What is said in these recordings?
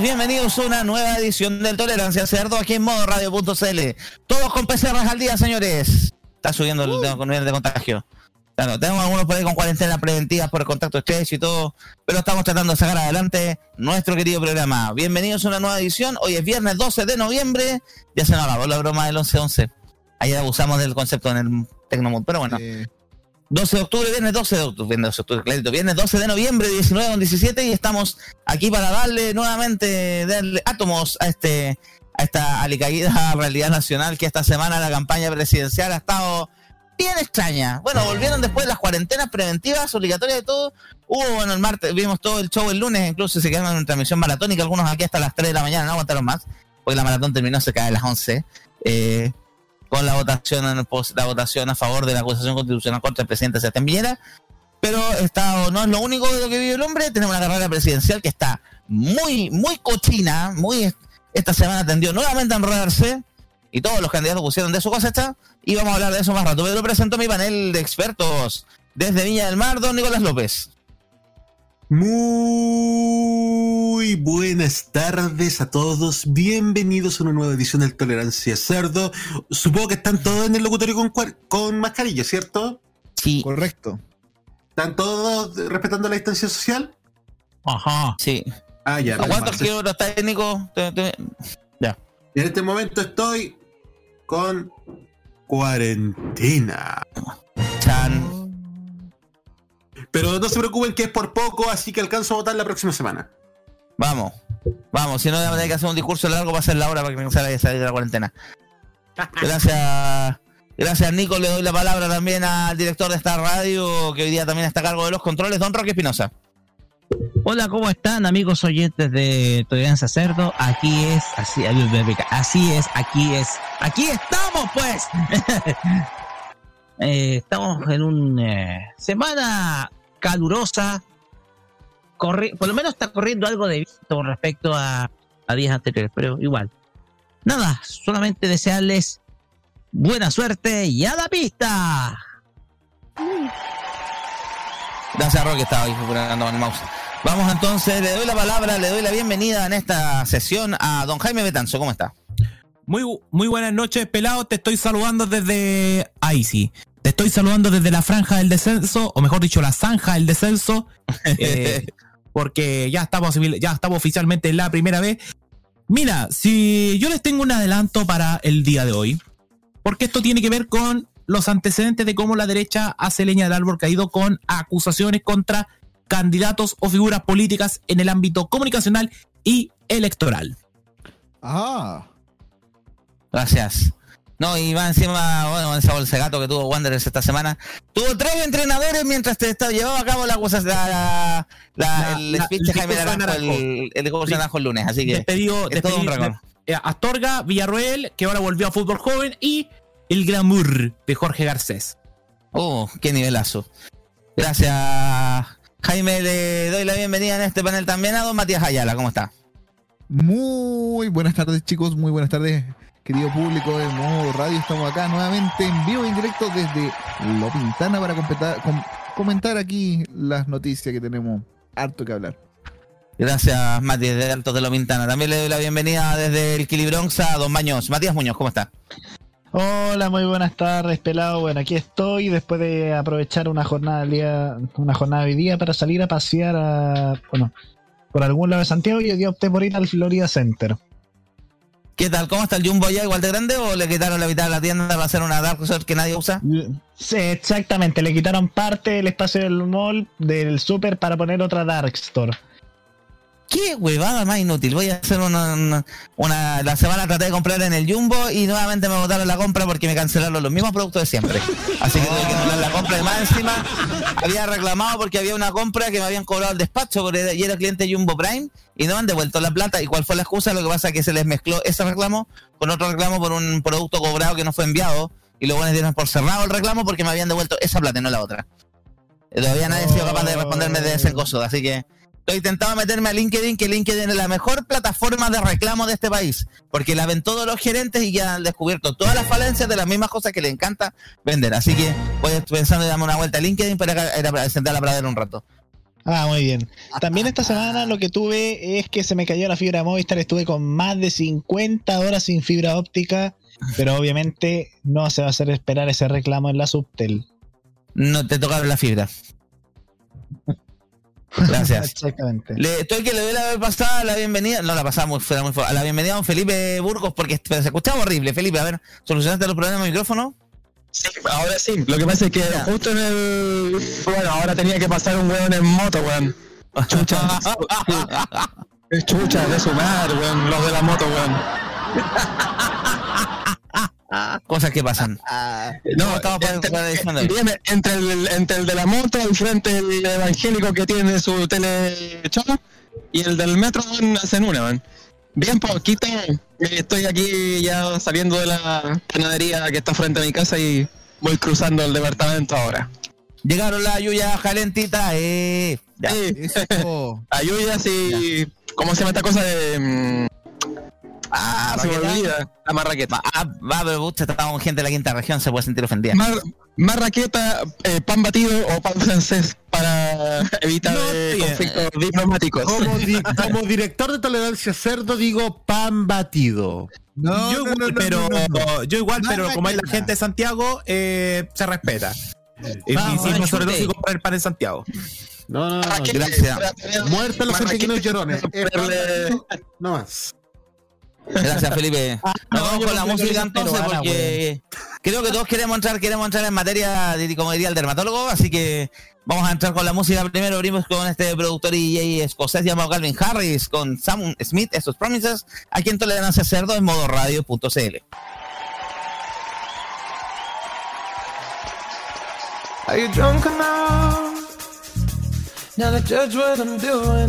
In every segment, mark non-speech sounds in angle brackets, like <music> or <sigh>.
Bienvenidos a una nueva edición del Tolerancia Cerdo aquí en modo radio.cl. Todos con PCRs al día, señores. Está subiendo el uh. nivel de contagio. Claro, tenemos algunos por ahí con cuarentena preventivas por el contacto estrecho y todo, pero estamos tratando de sacar adelante nuestro querido programa. Bienvenidos a una nueva edición. Hoy es viernes 12 de noviembre. Ya se nos acabó la broma del 11-11. Ahí abusamos del concepto en el Tecnomood, pero bueno. 12 de octubre, viernes 12 de octubre, viernes 12 de octubre, clarito, viernes 12 de noviembre, 19 con 17, y estamos aquí para darle nuevamente, darle átomos a este a esta alicaída <laughs> realidad nacional que esta semana la campaña presidencial ha estado bien extraña. Bueno, volvieron después de las cuarentenas preventivas, obligatorias de todo. Hubo, bueno, el martes, vimos todo el show el lunes, incluso se quedaron en transmisión maratónica, algunos aquí hasta las 3 de la mañana, no aguantaron más, porque la maratón terminó cerca de las 11. Eh, con la votación la votación a favor de la acusación constitucional contra el presidente Sebastián Piñera. Pero está, no es lo único de lo que vive el hombre. Tenemos una carrera presidencial que está muy, muy cochina. Muy, esta semana tendió nuevamente a enredarse. Y todos los candidatos pusieron de su cosecha. Y vamos a hablar de eso más rato. Pero presento mi panel de expertos. Desde Viña del Mar, don Nicolás López. Muy buenas tardes a todos. Bienvenidos a una nueva edición del Tolerancia Cerdo. Supongo que están todos en el locutorio con, con mascarilla, ¿cierto? Sí. Correcto. ¿Están todos respetando la distancia social? Ajá. Sí. Ah, ya. ¿Cuántos kilómetros está técnico? Ya. En este momento estoy con cuarentena. Chan. Pero no se preocupen que es por poco, así que alcanzo a votar la próxima semana. Vamos, vamos, si no, hay que hacer un discurso largo para hacer la hora para que me salga a salir de la cuarentena. <laughs> Gracias, gracias Nico, le doy la palabra también al director de esta radio, que hoy día también está a cargo de los controles, don Roque Espinosa. Hola, ¿cómo están amigos oyentes de Tolerancia Cerdo? Aquí es, así, así es, aquí es, aquí estamos pues. <laughs> Eh, estamos en una eh, semana calurosa. Por lo menos está corriendo algo de visto con respecto a, a días anteriores, pero igual. Nada, solamente desearles buena suerte y a la pista. Gracias, Roque, estaba ahí el mouse. Vamos entonces, le doy la palabra, le doy la bienvenida en esta sesión a don Jaime Betanzo. ¿Cómo está? Muy, muy buenas noches, pelado. Te estoy saludando desde sí. Te estoy saludando desde la franja del descenso, o mejor dicho, la zanja del descenso, <laughs> eh, porque ya estamos, ya estamos oficialmente la primera vez. Mira, si yo les tengo un adelanto para el día de hoy, porque esto tiene que ver con los antecedentes de cómo la derecha hace leña del árbol caído con acusaciones contra candidatos o figuras políticas en el ámbito comunicacional y electoral. Ah. Gracias. No, y va encima, bueno, esa bolsa de gato que tuvo Wanderers esta semana. Tuvo tres entrenadores mientras te estaba, llevaba a cabo la cosa, la, la, el speech de Jaime Naranjo, el, el discurso de Naranjo el lunes. Así que despedido, es todo un eh, Astorga, Villarroel, que ahora volvió a fútbol joven, y el glamour de Jorge Garcés. Oh, qué nivelazo. Gracias, Jaime. Le doy la bienvenida en este panel también a don Matías Ayala. ¿Cómo está? Muy buenas tardes, chicos. Muy buenas tardes querido público de Modo Radio. Estamos acá nuevamente en vivo e indirecto desde Lo Pintana para comentar aquí las noticias que tenemos harto que hablar. Gracias, Matías, de Altos de Lo Pintana. También le doy la bienvenida desde el Quilibronx a Don Baños. Matías Muñoz, ¿cómo está? Hola, muy buenas tardes, pelado. Bueno, aquí estoy después de aprovechar una jornada día, una jornada de día para salir a pasear a, bueno, por algún lado de Santiago y yo opté por ir al Florida Center. ¿Qué tal? ¿Cómo está el Jumbo ya igual de grande o le quitaron la mitad de la tienda para hacer una Dark Souls que nadie usa? Sí, exactamente. Le quitaron parte del espacio del mall, del super, para poner otra Dark Store. ¿Qué huevada más inútil. Voy a hacer una, una, La semana traté de comprar en el Jumbo y nuevamente me botaron la compra porque me cancelaron los mismos productos de siempre. Así que tuve que anular la compra. Y más encima, había reclamado porque había una compra que me habían cobrado el despacho porque era- y era cliente Jumbo Prime y no me han devuelto la plata. ¿Y cuál fue la excusa? Lo que pasa es que se les mezcló ese reclamo con otro reclamo por un producto cobrado que no fue enviado. Y luego me dieron por cerrado el reclamo porque me habían devuelto esa plata y no la otra. Todavía nadie ha sido capaz de responderme de ese coso, así que estoy intentando meterme a LinkedIn, que LinkedIn es la mejor plataforma de reclamo de este país, porque la ven todos los gerentes y ya han descubierto todas las falencias de las mismas cosas que le encanta vender. Así que voy pensando en darme una vuelta a LinkedIn para, ir a sentar la pradera un rato. Ah, muy bien. También esta semana lo que tuve es que se me cayó la fibra de Movistar. Estuve con más de 50 horas sin fibra óptica, pero obviamente no se va a hacer esperar ese reclamo en la Subtel. No te tocaron la fibra. Gracias. Exactamente. Le, estoy que le doy la pasada la bienvenida, no la pasada muy, fue muy a la bienvenida a don Felipe Burgos porque se escuchaba horrible. Felipe, a ver, ¿solucionaste los problemas del micrófono? Sí, ahora sí. Lo que pasa es que justo en el. Bueno, ahora tenía que pasar un weón en moto, weón. <laughs> Chucha. Es chucha de su madre, weón. Los de la moto, weón. Cosas que pasan. No, estaba para- entre, para viene entre el, entre el de la moto, al frente el evangélico que tiene su tele y el del metro hacen una, weón. Bien poquito, eh, estoy aquí ya saliendo de la panadería que está frente a mi casa y voy cruzando el departamento ahora. Llegaron las lluvias calentitas, eh. Ya. Sí. Eso. <laughs> Ayuya, sí. ¿Cómo se llama esta cosa de.? Ah, se me olvida. La marraqueta. Ah, va, pero estaba con gente de la quinta región, se puede sentir ofendida. Mar, marraqueta, eh, pan batido o pan francés para evitar No, eh, eh, conflictos diplomáticos. Como, di- <laughs> como director de tolerancia cerdo digo pan batido. No, yo no, igual, no, no, pero no, no. yo igual, No, pero no, como es la no. gente de Santiago, eh, se respeta. Y, Vamos, y sí, sobre todo si comprar el pan en Santiago. No, no, no. Gracias. tener- Muertos los marraqueta, argentinos llorones. No más. Gracias, Felipe. Nos no, vamos con la música entonces porque creo que todos queremos entrar, queremos entrar en materia, de- como diría el dermatólogo, así que vamos a entrar con la música primero. Abrimos con este productor y DJ escocés llamado Calvin Harris con Sam Smith, esos promises, aquí en Tolerancia Cerdo en modo radio.cl. Are you drunk enough now to judge what I'm doing?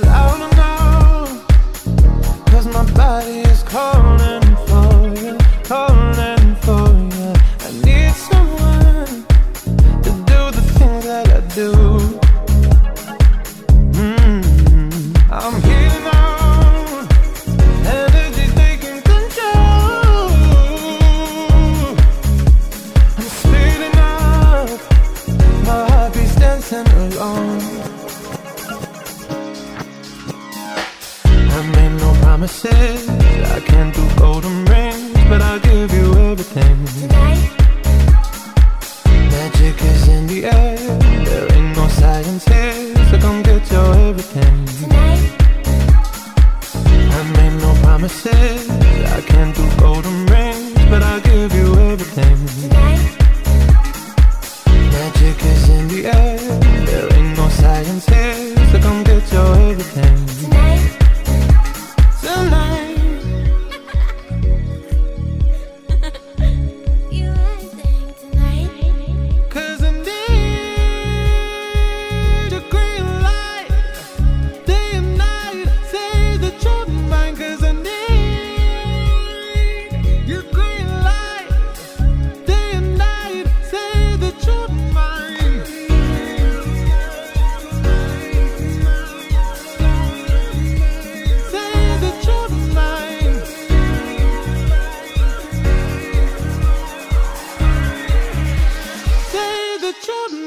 It loud? Cause my body is calling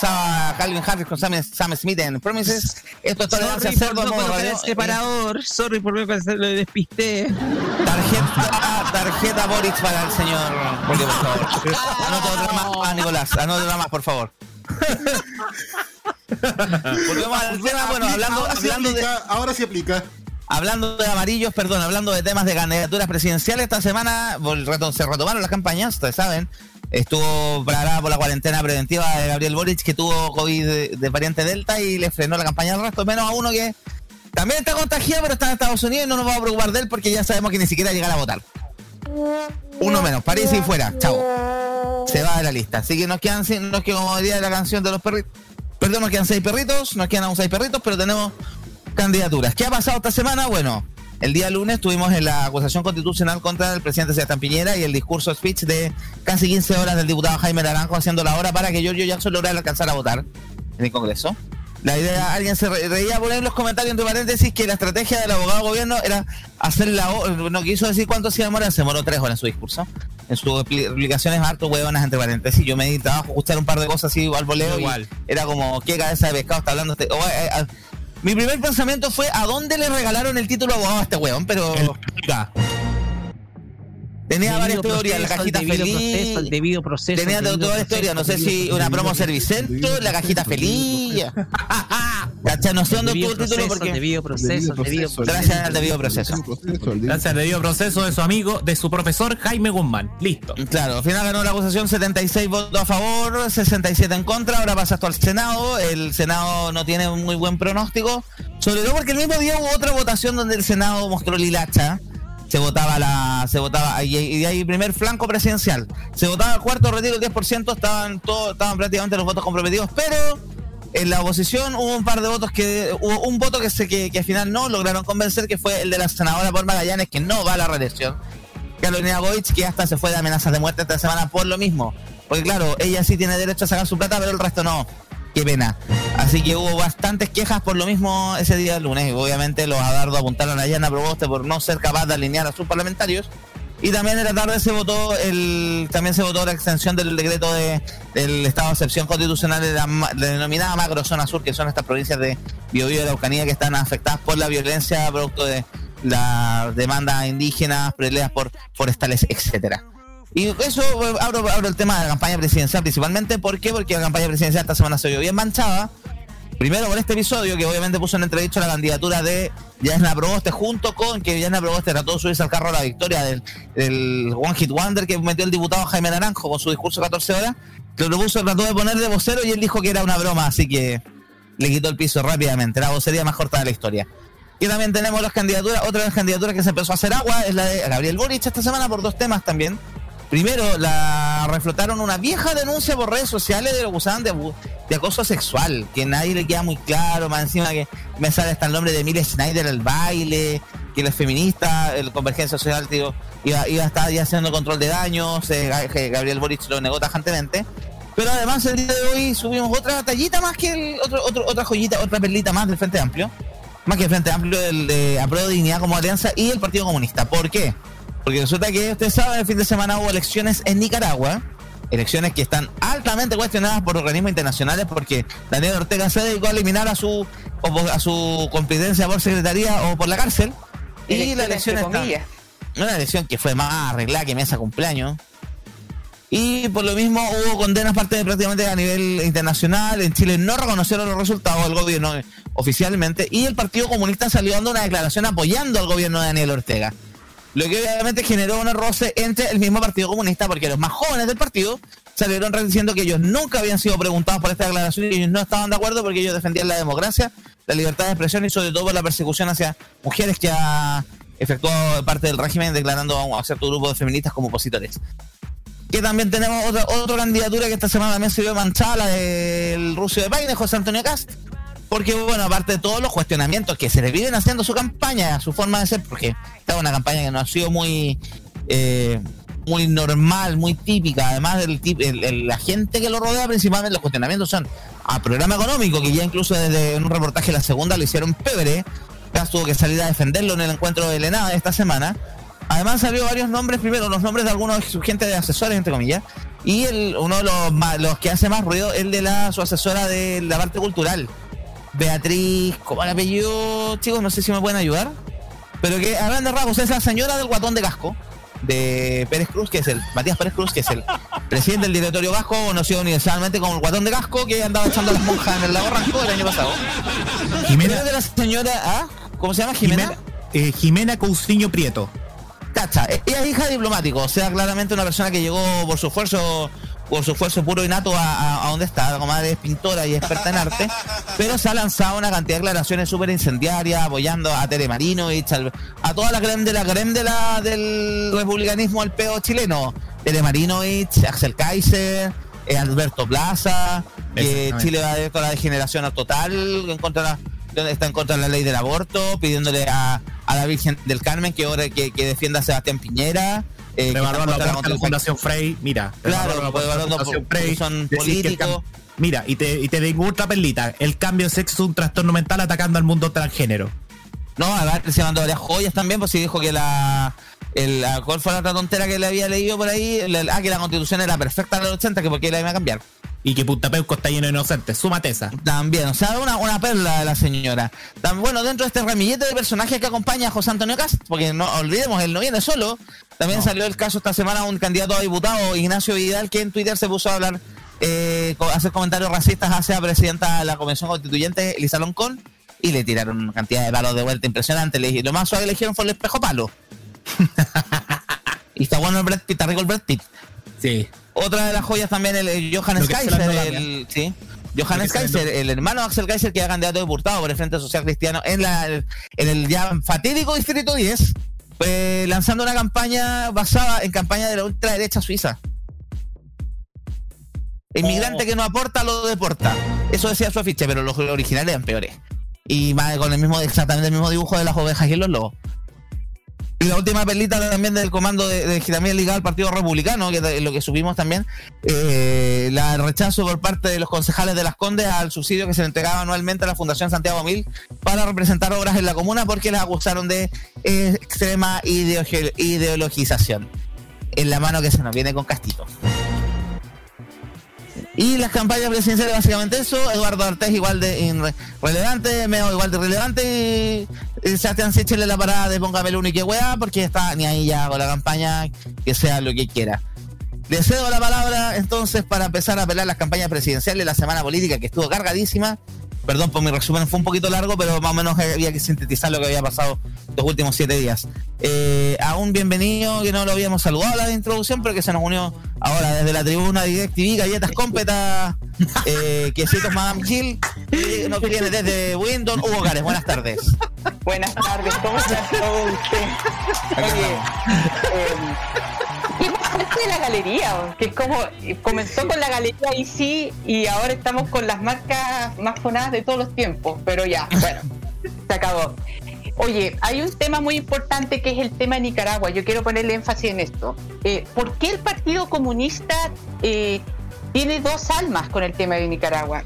pasaba Calvin Harris con Sam, Sam Smith en Promises. Esto es tolerancia Sorry por cerdo, no modo radio. el separador. Sorry por no lo despisté. Tarjeta, tarjeta Boric para el señor Julio, por favor. <laughs> Anota otra más, ah, Nicolás, anota otra más, por favor. <laughs> Volvemos al tema, bueno, hablando, ahora, sí hablando de, aplica, ahora sí aplica. Hablando de amarillos, perdón, hablando de temas de candidaturas presidenciales, esta semana se retomaron las campañas, ustedes saben. Estuvo parada por la cuarentena preventiva de Gabriel Boric, que tuvo COVID de, variante Delta y le frenó la campaña al resto, menos a uno que también está contagiado, pero está en Estados Unidos y no nos vamos a preocupar de él porque ya sabemos que ni siquiera llegará a votar. Uno menos, París y fuera, chao. Se va de la lista. Así que nos quedan, nos quedan como diría la canción de los perritos. Perdón, nos quedan seis perritos, nos quedan aún seis perritos, pero tenemos candidaturas. ¿Qué ha pasado esta semana? Bueno, el día lunes estuvimos en la acusación constitucional contra el presidente Sebastián Piñera y el discurso speech de casi 15 horas del diputado Jaime Naranjo haciendo la hora para que Giorgio Jackson lograra alcanzar a votar en el Congreso. La idea, alguien se re- reía poner en los comentarios entre paréntesis que la estrategia del abogado gobierno era hacer la no quiso decir cuánto se demora, se demoró tres horas en su discurso. En sus expli- explicaciones harto huevonas entre paréntesis. Yo me di trabajo escuchar un par de cosas así al voleo Igual. y era como, ¿qué cabeza de pescado está hablando este? o, eh, eh, mi primer pensamiento fue a dónde le regalaron el título abogado a este huevón, pero tenía varias Debido teorías, la cajita el debido feliz. proceso, el debido proceso. Tenía el toda debido la historia, no sé si una debido promo Servicentro, la cajita feliz. <laughs> ¿Cachai? No sé dónde debido obtuvo el título porque. debido proceso, debido proceso. Gracias al debido proceso. Gracias al debido proceso de su amigo, de su profesor Jaime Guzmán. Listo. Claro, al final ganó la acusación 76 votos a favor, 67 en contra, ahora pasa esto al Senado, el Senado no tiene un muy buen pronóstico, sobre todo porque el mismo día hubo otra votación donde el Senado mostró lilacha, se votaba la, se votaba, y, y de ahí primer flanco presidencial, se votaba el cuarto retiro el 10%, estaban todos, estaban prácticamente los votos comprometidos, pero en la oposición hubo un par de votos que, hubo un voto que se, que, que al final no lograron convencer, que fue el de la senadora por Magallanes, que no va a la reelección. Carolina Goich, que hasta se fue de amenazas de muerte esta semana por lo mismo. Porque claro, ella sí tiene derecho a sacar su plata, pero el resto no. Qué pena. Así que hubo bastantes quejas por lo mismo ese día del lunes. Y obviamente los Adardo apuntaron a Yana Proboste por no ser capaz de alinear a sus parlamentarios. Y también en la tarde se votó el también se votó la extensión del decreto de, del estado de excepción constitucional de la, ma- la denominada macrozona sur, que son estas provincias de Biobío y Araucanía que están afectadas por la violencia producto de las demandas indígenas, peleas por forestales, etcétera. Y eso abro, abro el tema de la campaña presidencial principalmente. ¿Por? Porque la campaña presidencial esta semana se vio bien manchada. Primero por este episodio que obviamente puso en entredicho la candidatura de Yasna Proboste junto con que Yasna Proboste trató de subirse al carro a la victoria del, One Hit Wonder que metió el diputado Jaime Naranjo con su discurso 14 horas. Lo puso, trató de poner de vocero y él dijo que era una broma, así que le quitó el piso rápidamente. La vocería más corta de la historia. Y también tenemos las candidaturas, otra de las candidaturas que se empezó a hacer agua es la de Gabriel Boric esta semana por dos temas también. Primero, la reflotaron una vieja denuncia por redes sociales de lo que usaban de, de acoso sexual, que nadie le queda muy claro, más encima que me sale hasta el nombre de Emilia Schneider el baile, que él es feminista, el Convergencia Social tío, iba, iba a estar ya haciendo control de daños, eh, que Gabriel Boric lo negó tajantemente. Pero además el día de hoy subimos otra tallita más que el, otro, otro- otra joyita, otra perlita más del Frente Amplio. Más que el Frente Amplio, el de Apruebo Dignidad como alianza y el Partido Comunista. ¿Por qué? Porque resulta que ustedes saben, el fin de semana hubo elecciones en Nicaragua. Elecciones que están altamente cuestionadas por organismos internacionales porque Daniel Ortega se dedicó a eliminar a su a su competencia por secretaría o por la cárcel. Y la elección está, una elección que fue más arreglada que mesa cumpleaños. Y por lo mismo hubo condenas parte de prácticamente a nivel internacional. En Chile no reconocieron los resultados del gobierno eh, oficialmente. Y el Partido Comunista salió dando una declaración apoyando al gobierno de Daniel Ortega. Lo que obviamente generó un roce entre el mismo Partido Comunista, porque los más jóvenes del partido salieron diciendo que ellos nunca habían sido preguntados por esta declaración y ellos no estaban de acuerdo porque ellos defendían la democracia, la libertad de expresión y sobre todo la persecución hacia mujeres que ha efectuado parte del régimen declarando a cierto grupo de feministas como opositores. Que también tenemos otra, otra candidatura que esta semana también se vio manchada, la del ruso de Paine, José Antonio Cast. Porque, bueno, aparte de todos los cuestionamientos que se le vienen haciendo su campaña, su forma de ser, porque es una campaña que no ha sido muy eh, muy normal, muy típica. Además, tip- el- el- la gente que lo rodea, principalmente los cuestionamientos son a programa económico, que ya incluso desde un reportaje la segunda lo hicieron pebre. Cast tuvo que salir a defenderlo en el encuentro de Lenada esta semana. Además salió varios nombres, primero los nombres de algunos su gente de asesores, entre comillas, y el, uno de los, los que hace más ruido, el de la su asesora de la parte cultural, Beatriz, ¿cómo el apellido? Chicos, no sé si me pueden ayudar, pero que a grandes rasgos es la señora del guatón de casco, de Pérez Cruz, que es el, Matías Pérez Cruz, que es el presidente del directorio vasco, conocido universalmente como el guatón de casco, que andaba echando a las monjas en el lago Ranco el año pasado. Jimena, de la señora, ¿ah? ¿Cómo se llama? Jimena. Jimena, eh, Jimena Cousiño Prieto. Cacha, ella es hija de diplomático, o sea, claramente una persona que llegó por su esfuerzo, por su esfuerzo puro y nato a, a- a donde está, la comadre es pintora y experta en arte, <laughs> pero se ha lanzado una cantidad de declaraciones súper incendiarias, apoyando a Tere Marinovich, al- a toda la creme de la creme de la, del republicanismo al peo chileno. Tere Marinovich, Axel Kaiser, eh, Alberto Plaza, que Exactamente. Chile va a la degeneración total, en contra de la- donde está en contra de la ley del aborto, pidiéndole a, a la Virgen del Carmen que, ore- que, que defienda a Sebastián Piñera. Eh, la. Fundación Frey, mira. Claro, la Fundación Frey, son políticos. Mira, y te, y te digo otra perlita. El cambio de sexo es un trastorno mental atacando al mundo transgénero. No, además se mandó varias joyas también, pues sí dijo que la, el, la- ¿Cuál fue la otra tontera que le había leído por ahí? Ah, que la constitución era perfecta en los 80, que por qué la iba a cambiar. Y que Punta Peuco está lleno de inocentes. Súmate esa. También, o sea, una, una perla de la señora. Tam- bueno, dentro de este ramillete de personajes que acompaña a José Antonio Cast, porque no olvidemos, él no viene solo. También salió el caso esta semana un candidato a diputado, Ignacio Vidal, que en Twitter se puso a hablar, eh, hacer comentarios racistas hacia la presidenta de la Convención Constituyente, Elisa Loncón, y le tiraron una cantidad de palos de vuelta impresionante. Le, lo más suave que le dijeron fue el espejo palo. <laughs> y está bueno el Brad Pitt, está rico el Brad Pitt. Sí. Otra de las joyas también, el, Johannes Kaiser, el, sí. Johannes Kaiser, el hermano de Axel Kaiser, que era candidato a diputado por el Frente Social Cristiano en, la, en el ya fatídico Distrito 10, eh, lanzando una campaña basada en campaña de la ultraderecha suiza. Inmigrante que no aporta, lo deporta. Eso decía su afiche, pero los originales eran peores. Y más con el mismo, exactamente el mismo dibujo de las ovejas y los lobos. Y la última perlita también del comando de, de también ligado al Partido Republicano, que lo que subimos también, eh, la rechazo por parte de los concejales de las Condes al subsidio que se le entregaba anualmente a la Fundación Santiago Mil para representar obras en la comuna porque les acusaron de eh, extrema ideologi- ideologización. En la mano que se nos viene con Castito. Y las campañas presidenciales básicamente eso, Eduardo Artés igual de relevante, Meo igual de relevante y, y Sebastián Sichel en la parada de póngame el único que weá porque está ni ahí ya con la campaña, que sea lo que quiera. Le cedo la palabra entonces para empezar a apelar las campañas presidenciales, la semana política que estuvo cargadísima. Perdón por mi resumen, fue un poquito largo, pero más o menos había que sintetizar lo que había pasado los últimos siete días. Eh, a un bienvenido que no lo habíamos saludado a la introducción, pero que se nos unió ahora desde la tribuna de DirecTV, galletas cómpetas, <laughs> eh, quesitos Madame Hill, y nos viene desde Windon, Hugo Cares. Buenas tardes. Buenas tardes, ¿cómo? Oye, eh, ¿qué parte de la galería? Que es como, comenzó con la galería Easy y ahora estamos con las marcas más fonadas de todos los tiempos, pero ya, <laughs> bueno, se acabó. Oye, hay un tema muy importante que es el tema de Nicaragua. Yo quiero ponerle énfasis en esto. Eh, ¿Por qué el Partido Comunista eh, tiene dos almas con el tema de Nicaragua?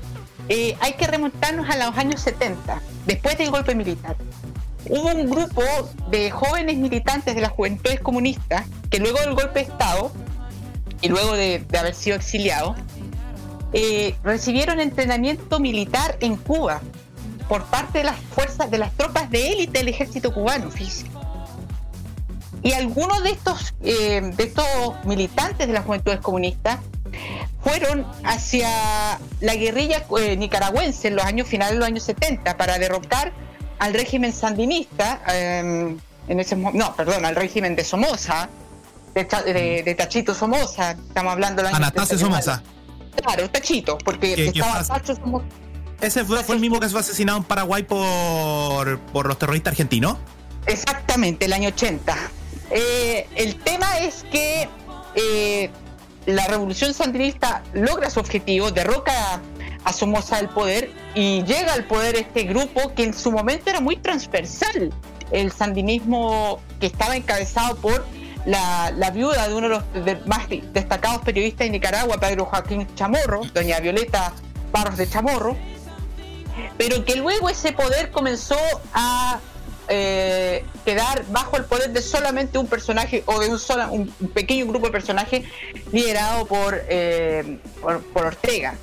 Eh, hay que remontarnos a los años 70, después del golpe militar hubo un grupo de jóvenes militantes de las juventudes comunistas que luego del golpe de Estado y luego de, haber sido exiliados, eh, recibieron entrenamiento militar en Cuba por parte de las fuerzas, de las tropas de élite del ejército cubano. Y algunos de estos, eh, de estos militantes de las juventudes comunistas fueron hacia la guerrilla eh, nicaragüense en los años finales de los años 70 para derrocar al régimen sandinista, mo- no, perdón, al régimen de Somoza, de, de- de Tachito Somoza, estamos hablando del año Anastasio 79. Somoza. Claro, Tachito, porque Que- que estaba Tacho Somoza. Ese fue, fue el mismo que fue asesinado en Paraguay por, por los terroristas argentinos. Exactamente, el año 80. Eh, el tema es que eh, la revolución sandinista logra su objetivo, derroca a Somoza del poder y llega al poder este grupo que en su momento era muy transversal. El sandinismo que estaba encabezado por la, viuda de uno de los de- más destacados periodistas de Nicaragua, Pedro Joaquín Chamorro, doña Violeta Barros de Chamorro, pero que luego ese poder comenzó a eh, quedar bajo el poder de solamente un personaje o de un, sola, un, pequeño grupo de personajes liderado por, eh, por Ortega.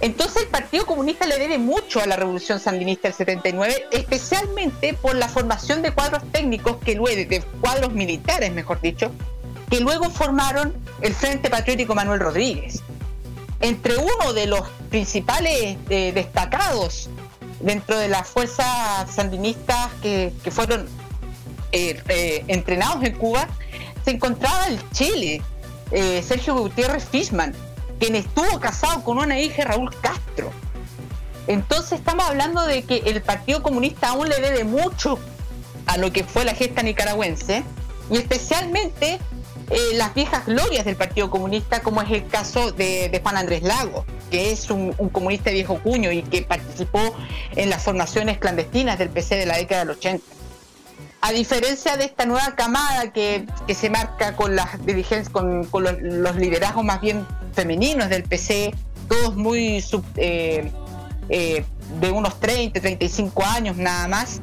Entonces el Partido Comunista le debe mucho a la Revolución Sandinista del 79, especialmente por la formación de cuadros técnicos que luego, de cuadros militares, mejor dicho, que luego formaron el Frente Patriótico Manuel Rodríguez. Entre uno de los principales eh, destacados dentro de las fuerzas sandinistas que, fueron eh, eh, entrenados en Cuba, se encontraba el Chile, Sergio Gutiérrez Fishman, quien estuvo casado con una hija Raúl Castro. Entonces estamos hablando de que el Partido Comunista aún le debe mucho a lo que fue la gesta nicaragüense y especialmente eh, las viejas glorias del Partido Comunista, como es el caso de, Juan Andrés Lago, que es un, un comunista viejo cuño y que participó en las formaciones clandestinas del PC de la década del 80. A diferencia de esta nueva camada que, se marca con las dirigencias, con, los liderazgos más bien femeninos del PC, todos muy sub- eh, eh, de unos 30, 35 años nada más,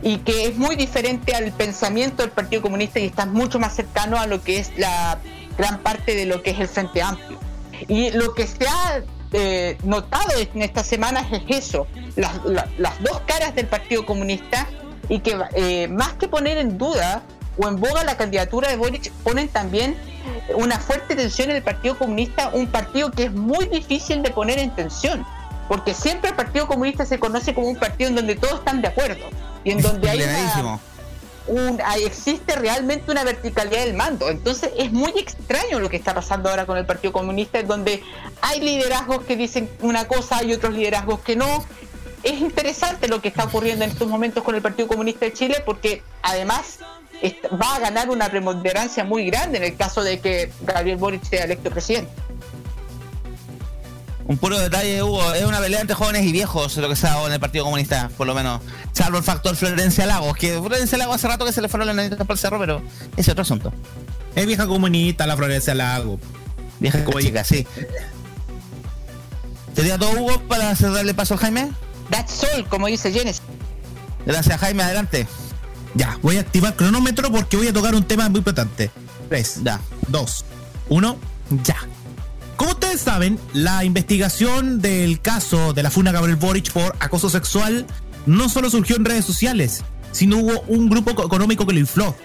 y que es muy diferente al pensamiento del Partido Comunista y está mucho más cercano a lo que es la gran parte de lo que es el Frente Amplio. Y lo que se ha eh, notado en estas semanas es eso, las, la- las dos caras del Partido Comunista y que eh, más que poner en duda o en boga la candidatura de Boric, ponen también una fuerte tensión en el Partido Comunista, un partido que es muy difícil de poner en tensión, porque siempre el Partido Comunista se conoce como un partido en donde todos están de acuerdo y en donde hay una, un- existe realmente una verticalidad del mando. Entonces es muy extraño lo que está pasando ahora con el Partido Comunista, en donde hay liderazgos que dicen una cosa y otros liderazgos que no. Es interesante lo que está ocurriendo en estos momentos con el Partido Comunista de Chile, porque además va a ganar una preponderancia muy grande en el caso de que Gabriel Boric sea electo presidente. Un puro detalle, Hugo, es una pelea entre jóvenes y viejos lo que se ha dado en el Partido Comunista, por lo menos. Salvo el factor Florencia Lagos, que Florencia Lagos hace rato que se le fueron las narices por el cerro, pero ese es otro asunto. Es vieja comunista la Florencia Lago. Vieja Como chica, sí. ¿Sería todo, Hugo, para darle paso al Jaime? That's all, como dice Genesis. Gracias, Jaime, adelante. Ya, voy a activar cronómetro porque voy a tocar un tema muy importante. 3, Ya. 2, 1, ya. Como ustedes saben, la investigación del caso de la Funa Gabriel Boric por acoso sexual no solo surgió en redes sociales, sino hubo un grupo co- económico que lo infló.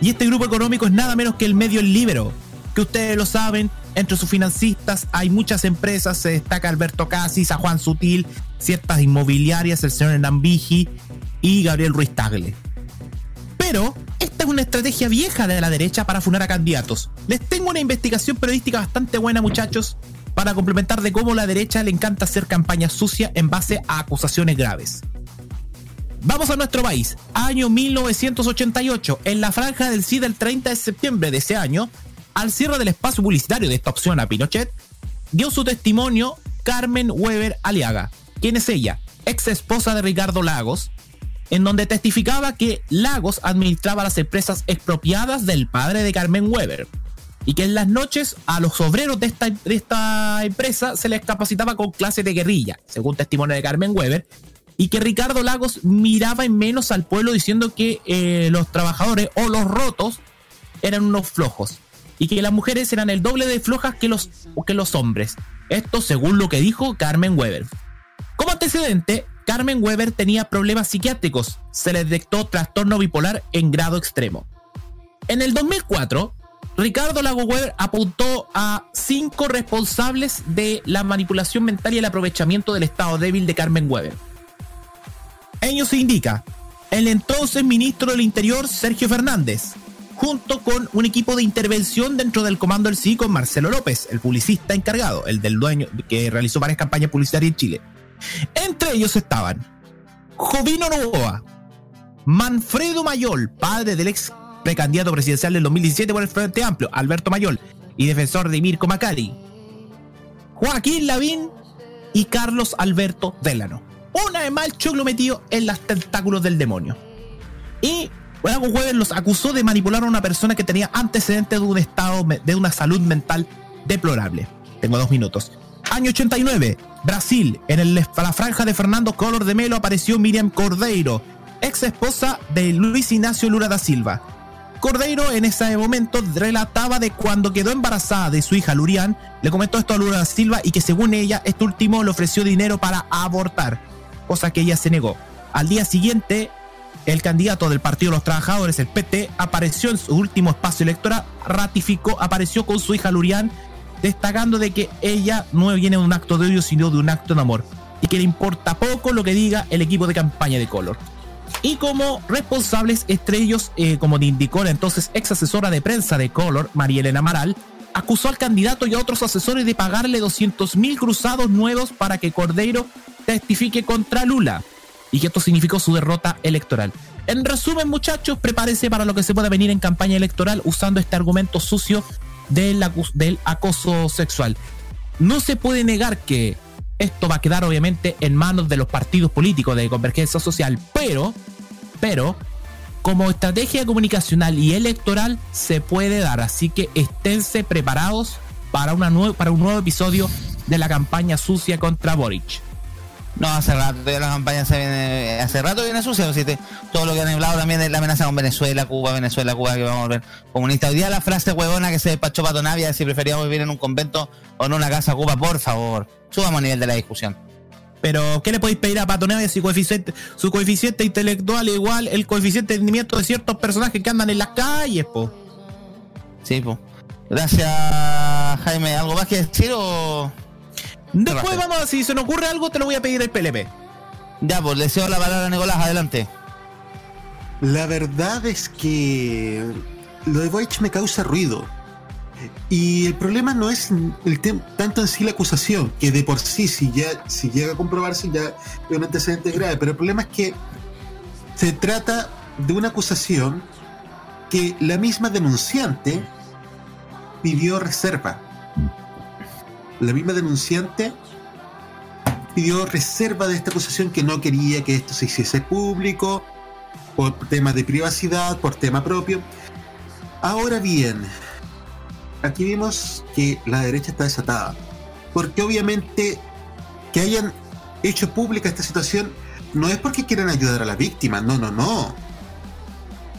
Y este grupo económico es nada menos que el medio El Libero, que ustedes lo saben, entre sus financistas hay muchas empresas, se destaca Alberto Casis, a Juan Sutil, ciertas inmobiliarias, el señor Hernán Vigi y Gabriel Ruiz Tagle. Pero esta es una estrategia vieja de la derecha para funar a candidatos. Les tengo una investigación periodística bastante buena, muchachos, para complementar de cómo la derecha le encanta hacer campaña sucia en base a acusaciones graves. Vamos a nuestro país. Año 1988. En la franja del sí del 30 de septiembre de ese año, al cierre del espacio publicitario de esta opción a Pinochet, dio su testimonio Carmen Weber Aliaga. ¿Quién es ella? Ex esposa de Ricardo Lagos, en donde testificaba que Lagos administraba las empresas expropiadas del padre de Carmen Weber y que en las noches a los obreros de esta, de esta empresa se les capacitaba con clases de guerrilla, según testimonio de Carmen Weber, y que Ricardo Lagos miraba en menos al pueblo diciendo que eh, los trabajadores o los rotos eran unos flojos y que las mujeres eran el doble de flojas que los, que los hombres. Esto según lo que dijo Carmen Weber. Como antecedente, Carmen Weber tenía problemas psiquiátricos. Se le detectó trastorno bipolar en grado extremo. En el 2004, Ricardo Lago Weber apuntó a cinco responsables de la manipulación mental y el aprovechamiento del estado débil de Carmen Weber. En ellos se indica el entonces ministro del Interior, Sergio Fernández, junto con un equipo de intervención dentro del comando del sí con Marcelo López, el publicista encargado, el del dueño que realizó varias campañas publicitarias en Chile. Entre ellos estaban Jovino Novoa, Manfredo Mayol, padre del ex precandidato presidencial del 2017 por el Frente Amplio, Alberto Mayol, y defensor de Mirko Macari, Joaquín Lavín y Carlos Alberto Delano. Una vez más el choclo metido en los tentáculos del demonio. Y Juego Jueves los acusó de manipular a una persona que tenía antecedentes de un estado de una salud mental deplorable. Tengo dos minutos. Año 89, Brasil. En el- la franja de Fernando Collor de Melo apareció Miriam Cordeiro, ex esposa de Luis Ignacio Lula da Silva. Cordeiro en ese momento relataba de cuando quedó embarazada de su hija Lurian, le comentó esto a Lula da Silva y que según ella, este último le ofreció dinero para abortar, cosa que ella se negó. Al día siguiente, el candidato del Partido de los Trabajadores, el PT, apareció en su último espacio electoral, ratificó, apareció con su hija Lurian, destacando de que ella no viene de un acto de odio, sino de un acto de amor, y que le importa poco lo que diga el equipo de campaña de Color. Y como responsables entre ellos, eh, como indicó la entonces ex asesora de prensa de Color, María Elena Amaral, acusó al candidato y a otros asesores de pagarle 200 mil cruzados nuevos para que Cordeiro testifique contra Lula y que esto significó su derrota electoral. En resumen, muchachos, prepárese para lo que se pueda venir en campaña electoral usando este argumento sucio del, del acoso sexual. No se puede negar que esto va a quedar obviamente en manos de los partidos políticos de convergencia social, pero, pero, como estrategia comunicacional y electoral se puede dar, así que esténse preparados para, una para un nuevo episodio de la campaña sucia contra Boric. No, hace rato, todavía la campaña se viene, hace rato viene sucia, te- todo lo que han hablado también es la amenaza con Venezuela, Cuba, Venezuela, Cuba, que vamos a volver comunista. Hoy día la frase huevona que se despachó Pato Navia, si preferíamos vivir en un convento o en una casa Cuba, por favor, subamos a nivel de la discusión. Pero, ¿qué le podéis pedir a Pato Neves si coeficiente, su coeficiente intelectual es igual el coeficiente de entendimiento de ciertos personajes que andan en las calles, po? Sí, pues. Gracias, Jaime. ¿Algo más que decir o...? Después Rafael. vamos, a- si se nos ocurre algo, te lo voy a pedir el PLP. Ya, pues, le cedo la palabra a Nicolás, adelante. La verdad es que lo de Boric me causa ruido. Y el problema no es el tanto en sí la acusación, que de por sí, si ya si llega a comprobarse, ya es un antecedente grave. Pero el problema es que se trata de una acusación que la misma denunciante pidió reserva. La misma denunciante pidió reserva de esta acusación que no quería que esto se hiciese público por temas de privacidad, por tema propio. Ahora bien, aquí vimos que la derecha está desatada, porque obviamente que hayan hecho pública esta situación no es porque quieran ayudar a la víctima, no, no, no,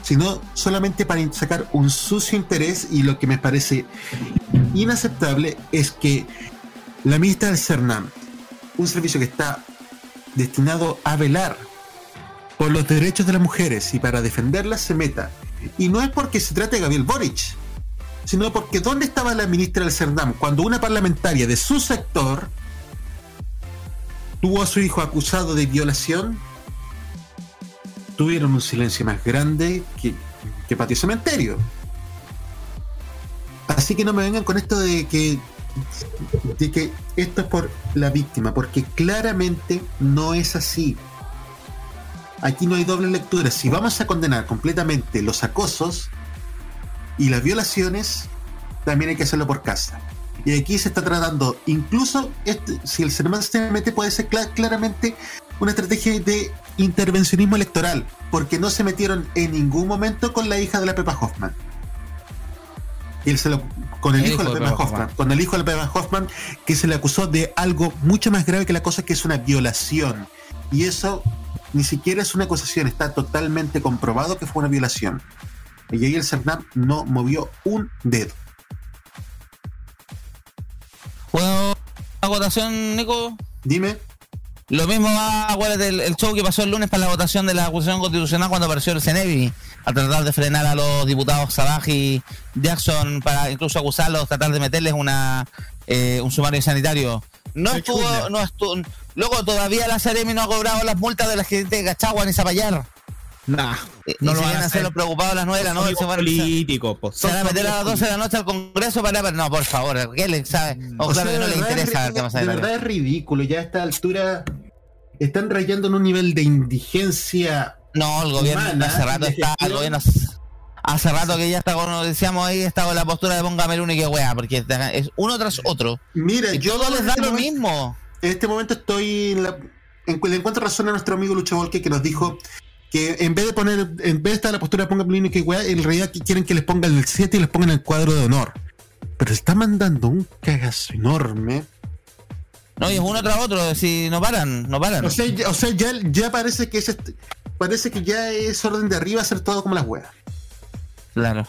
sino solamente para sacar un sucio interés y lo que me parece inaceptable es que la ministra del CERNAM, un servicio que está destinado a velar por los derechos de las mujeres y para defenderlas se meta. Y no es porque se trate de Gabriel Boric, sino porque ¿dónde estaba la ministra del CERNAM cuando una parlamentaria de su sector tuvo a su hijo acusado de violación? Tuvieron un silencio más grande que, que patio cementerio. Así que no me vengan con esto de que de que esto es por la víctima, porque claramente no es así. Aquí no hay doble lectura. Si vamos a condenar completamente los acosos y las violaciones, también hay que hacerlo por casa. Y aquí se está tratando, incluso este- si el sermán se mete, puede ser cla- claramente una estrategia de intervencionismo electoral, porque no se metieron en ningún momento con la hija de la Pepa Hoffman. Y él se lo- con el, hijo de la Pepa Hoffman, con el hijo de la Pepa Hoffman, que se le acusó de algo mucho más grave que la cosa que es una violación. Y eso ni siquiera es una acusación, está totalmente comprobado que fue una violación. Y ahí el CERNAM no movió un dedo. ¿Puedo la votación, Nico? Dime. Lo mismo va, acuérdate, el, el show que pasó el lunes para la votación de la acusación constitucional cuando apareció el Cenevi a tratar de frenar a los diputados Sabaj y Jackson para incluso acusarlos, tratar de meterles una eh, un sumario sanitario. No estuvo, no estuvo, luego todavía la Ceremi no ha cobrado las multas de la gente de Cachagua ni Zapallar. Nah, Y- no y lo van a hacer. los preocupados a las 9 de la noche, se amigos van a- políticos, po. se van a meter a las amigos 12 de la noche al Congreso para... No, por favor, ¿qué le sabe? O, O claro sea, que no le interesa es el tema ri- De verdad es ridículo. Ya a esta altura están rayando en un nivel de indigencia. No, el gobierno humana, hace rato está, el gobierno hace rato que ya está, como decíamos ahí, está con la postura de póngame el uno y que wea, porque es uno tras otro. Mira, Y yo todo les da este lo momento- mismo. En este momento estoy en la, en, le encuentro razón a nuestro amigo Lucho Volque que nos dijo que en vez de poner, en vez de estar la postura de ponga Plino y que weá, en realidad quieren que les pongan el 7 y les pongan el cuadro de honor. Pero está mandando un cagazo enorme. No, y es uno tras otro, si no paran, no paran. O sea, ya, o sea, ya, ya parece que es este- parece que ya es orden de arriba hacer todo como las weas. Claro.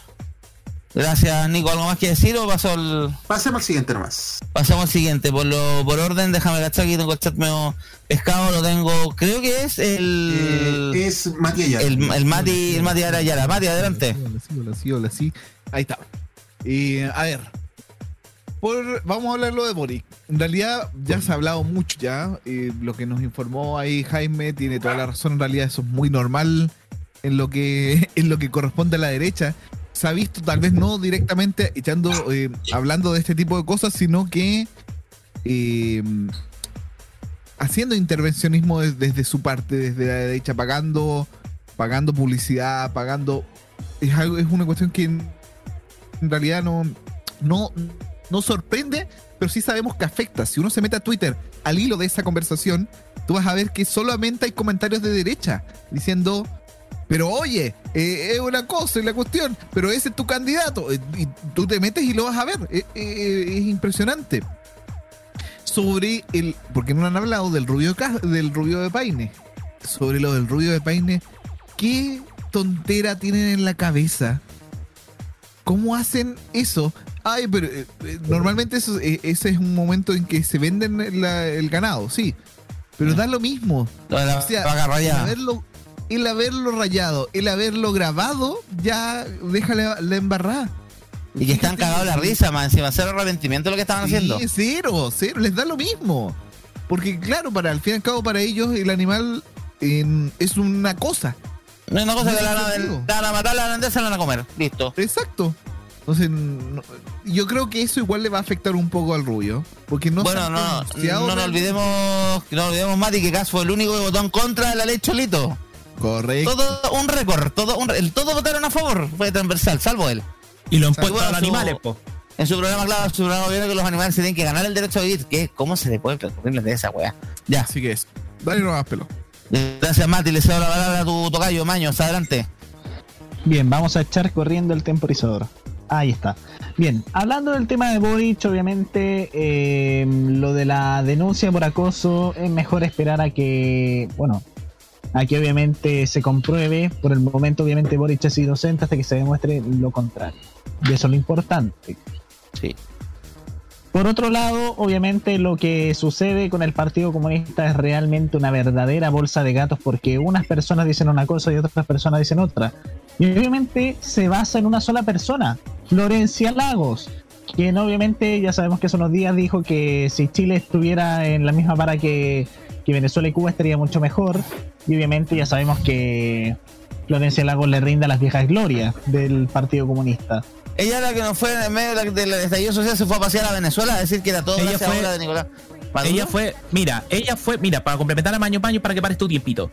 Gracias, Nico. ¿Algo más que decir o pasó el... Pasemos al siguiente nomás. Pasamos al siguiente? Por lo, por orden, déjame cachar aquí, tengo el chat medio pescado, lo tengo, creo que es el... Eh, es Matías Ayala. el, el Mati, el Mati Arayala. Mati, adelante. Hola, sí, hola, sí, hola, sí. Ahí está. Eh, a ver. Por, vamos a hablarlo de Boric. En realidad ya se ha hablado mucho ya. eh, lo que nos informó ahí Jaime tiene toda la razón. En realidad eso es muy normal en lo que, <laughs> en lo que corresponde a la derecha. Se ha visto tal vez no directamente echando, eh, hablando de este tipo de cosas, sino que eh, haciendo intervencionismo des- desde su parte, desde la derecha, pagando, pagando publicidad, pagando. Es algo, es una cuestión que en, en realidad no, no, no sorprende, pero sí sabemos que afecta. Si uno se mete a Twitter al hilo de esa conversación, tú vas a ver que solamente hay comentarios de derecha diciendo. Pero oye, eh, es una cosa, es la cuestión, pero ese es tu candidato. eh, Y tú te metes y lo vas a ver. eh, eh, es impresionante sobre el. Porque no han hablado del rubio, del rubio de Paine. Sobre lo del rubio de Paine. ¿Qué tontera tienen en la cabeza? ¿Cómo hacen eso? Ay, pero eh, normalmente eso, eh, ese es un momento en que se venden la- el ganado, sí. Pero da lo mismo. La O sea, vaca el rayada. haberlo, el haberlo rayado, el haberlo grabado, ya déjale la embarrada. Y que están cagados la risa, más encima, cero arrepentimiento de lo que estaban haciendo. Sí, cero, cero, les da lo mismo. Porque claro, para al fin y al cabo para ellos el animal eh, es una cosa. No es una cosa No que la, van a matar, la van a la van a comer. Listo. Exacto. Entonces, no- yo creo que eso igual le va a afectar un poco al rubio. Porque no bueno, no, pronunciado no nos olvidemos, no olvidemos, Mati, que Cas fue el único que votó en contra de la ley Cholito. Correcto. Todo un récord, todo un, el, todos votaron a favor, fue transversal, salvo él. Y lo han puesto bueno, a los animales, po. En su programa, claro, su programa viene que los animales se tienen que ganar el derecho a vivir. ¿Qué? ¿Cómo se le puede preocupirles de esa weá? Ya. Así que es. Dale nomás, pelo. Gracias, Mati. Le cedo la palabra a tu tocayo, Maños. Adelante. Bien, vamos a echar corriendo el temporizador. Ahí está. Bien, hablando del tema de Boric, obviamente eh, lo de la denuncia por acoso es mejor esperar a que, bueno, a que obviamente se compruebe. Por el momento, obviamente, Boric ha sido inocente hasta que se demuestre lo contrario. Y eso es lo importante. Sí. Por otro lado, obviamente lo que sucede con el Partido Comunista es realmente una verdadera bolsa de gatos porque unas personas dicen una cosa y otras personas dicen otra. Y obviamente se basa en una sola persona, Florencia Lagos, quien obviamente ya sabemos que hace unos días dijo que si Chile estuviera en la misma para que, que Venezuela y Cuba estaría mucho mejor. Y obviamente ya sabemos que Florencia Lagos le rinda las viejas glorias del Partido Comunista. Ella la que nos fue en medio de del estallido social, se fue a pasear a Venezuela a decir que era todo Ella gracias fue- de Nicolás Maduro. Ella fue, mira, ella fue, mira, para complementar a Maño Paño para que pares tu tiempito.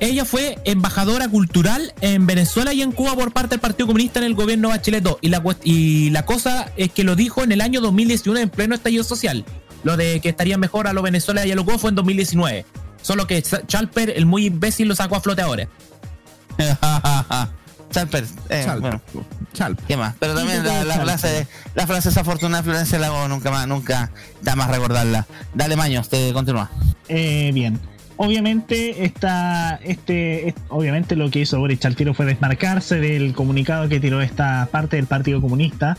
Ella fue embajadora cultural en Venezuela y en Cuba por parte del Partido Comunista en el gobierno Bachelet II. Y la, y la cosa es que lo dijo en el año 2019 en pleno estallido social. Lo de que estaría mejor a los Venezuela y a los fue en 2019. Solo que Chalper, el muy imbécil, lo sacó a flote ahora. <laughs> Chalper, eh, Chalp. bueno, Chalp. ¿qué más? Pero también la, la Chalper. frase, la frase desafortunada de Florencia Lago nunca más, nunca da más recordarla. Dale, Maños, te continúa. Eh, bien. Obviamente, esta, este, es- obviamente lo que hizo Boric al tiro fue desmarcarse del comunicado que tiró esta parte del Partido Comunista.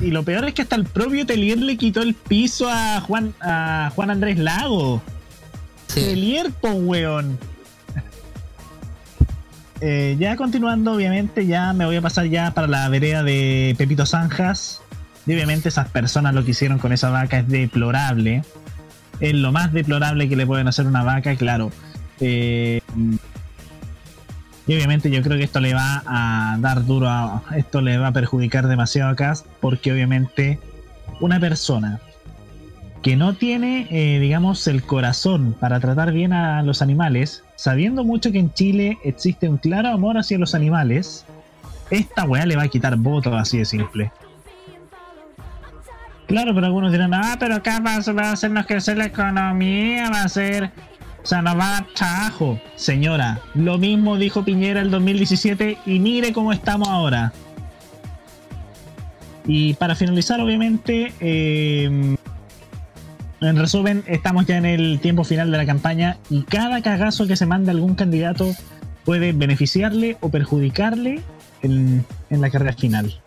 Y, lo peor es que hasta el propio Telier le quitó el piso a Juan, a Juan Andrés Lago. Sí. Telier, po weón. <laughs> Eh, ya continuando, obviamente, ya me voy a pasar ya para la vereda de Pepito Zanjas. Y obviamente esas personas lo que hicieron con esa vaca es deplorable. Es lo más deplorable que le pueden hacer a una vaca, claro. Eh, Y obviamente yo creo que esto le va a dar duro a. Esto le va a perjudicar demasiado a Cast, porque obviamente una persona que no tiene, eh, digamos, el corazón para tratar bien a los animales, sabiendo mucho que en Chile existe un claro amor hacia los animales, esta weá le va a quitar votos así de simple. Claro, pero algunos dirán, ah, pero acá va a hacernos crecer la economía, va a ser... O sea, nos va a dar trabajo. Señora, lo mismo dijo Piñera el 2017 y mire cómo estamos ahora. Y para finalizar, obviamente, eh, en resumen, estamos ya en el tiempo final de la campaña y cada cagazo que se manda algún candidato puede beneficiarle o perjudicarle en, en la carrera final.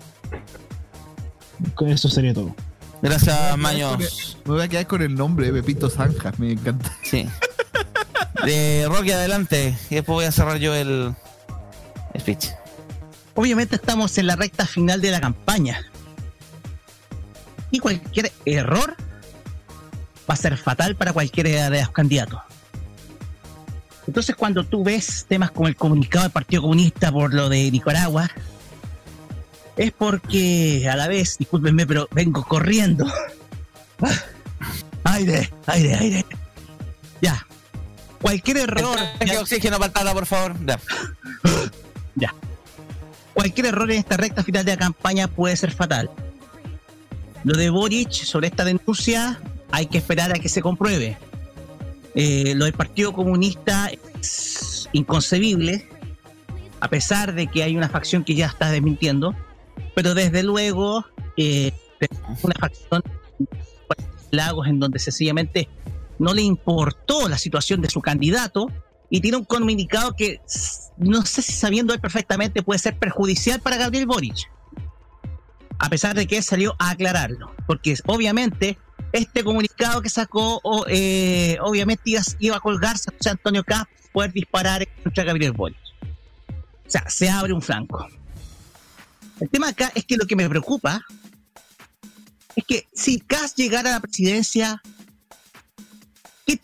Con Eso sería todo. Gracias, Maños. Me voy a quedar con el nombre de Pepito Zanjas, me encanta. Sí. <laughs> De Rocky, adelante. Y después voy a cerrar yo el speech. Obviamente estamos en la recta final de la campaña. Y cualquier error va a ser fatal para cualquiera de los candidatos. Entonces cuando tú ves temas como el comunicado del Partido Comunista por lo de Nicaragua, es porque a la vez, discúlpenme, pero vengo corriendo. <laughs> Aire, aire, aire. Ya. Cualquier error. Que oxígeno por favor. Ya. Ya. Cualquier error en esta recta final de la campaña puede ser fatal. Lo de Boric sobre esta denuncia hay que esperar a que se compruebe. Eh, lo del Partido Comunista es inconcebible, a pesar de que hay una facción que ya está desmintiendo, pero desde luego eh, una facción Lagos en donde sencillamente no le importó la situación de su candidato y tiene un comunicado que no sé si sabiendo él perfectamente puede ser perjudicial para Gabriel Boric. A pesar de que salió a aclararlo, porque obviamente este comunicado que sacó, eh, obviamente iba, a colgarse a José Antonio por poder disparar contra Gabriel Boric. O sea, se abre un flanco. El tema acá es que lo que me preocupa es que si Caz llegara a la presidencia, ¿qué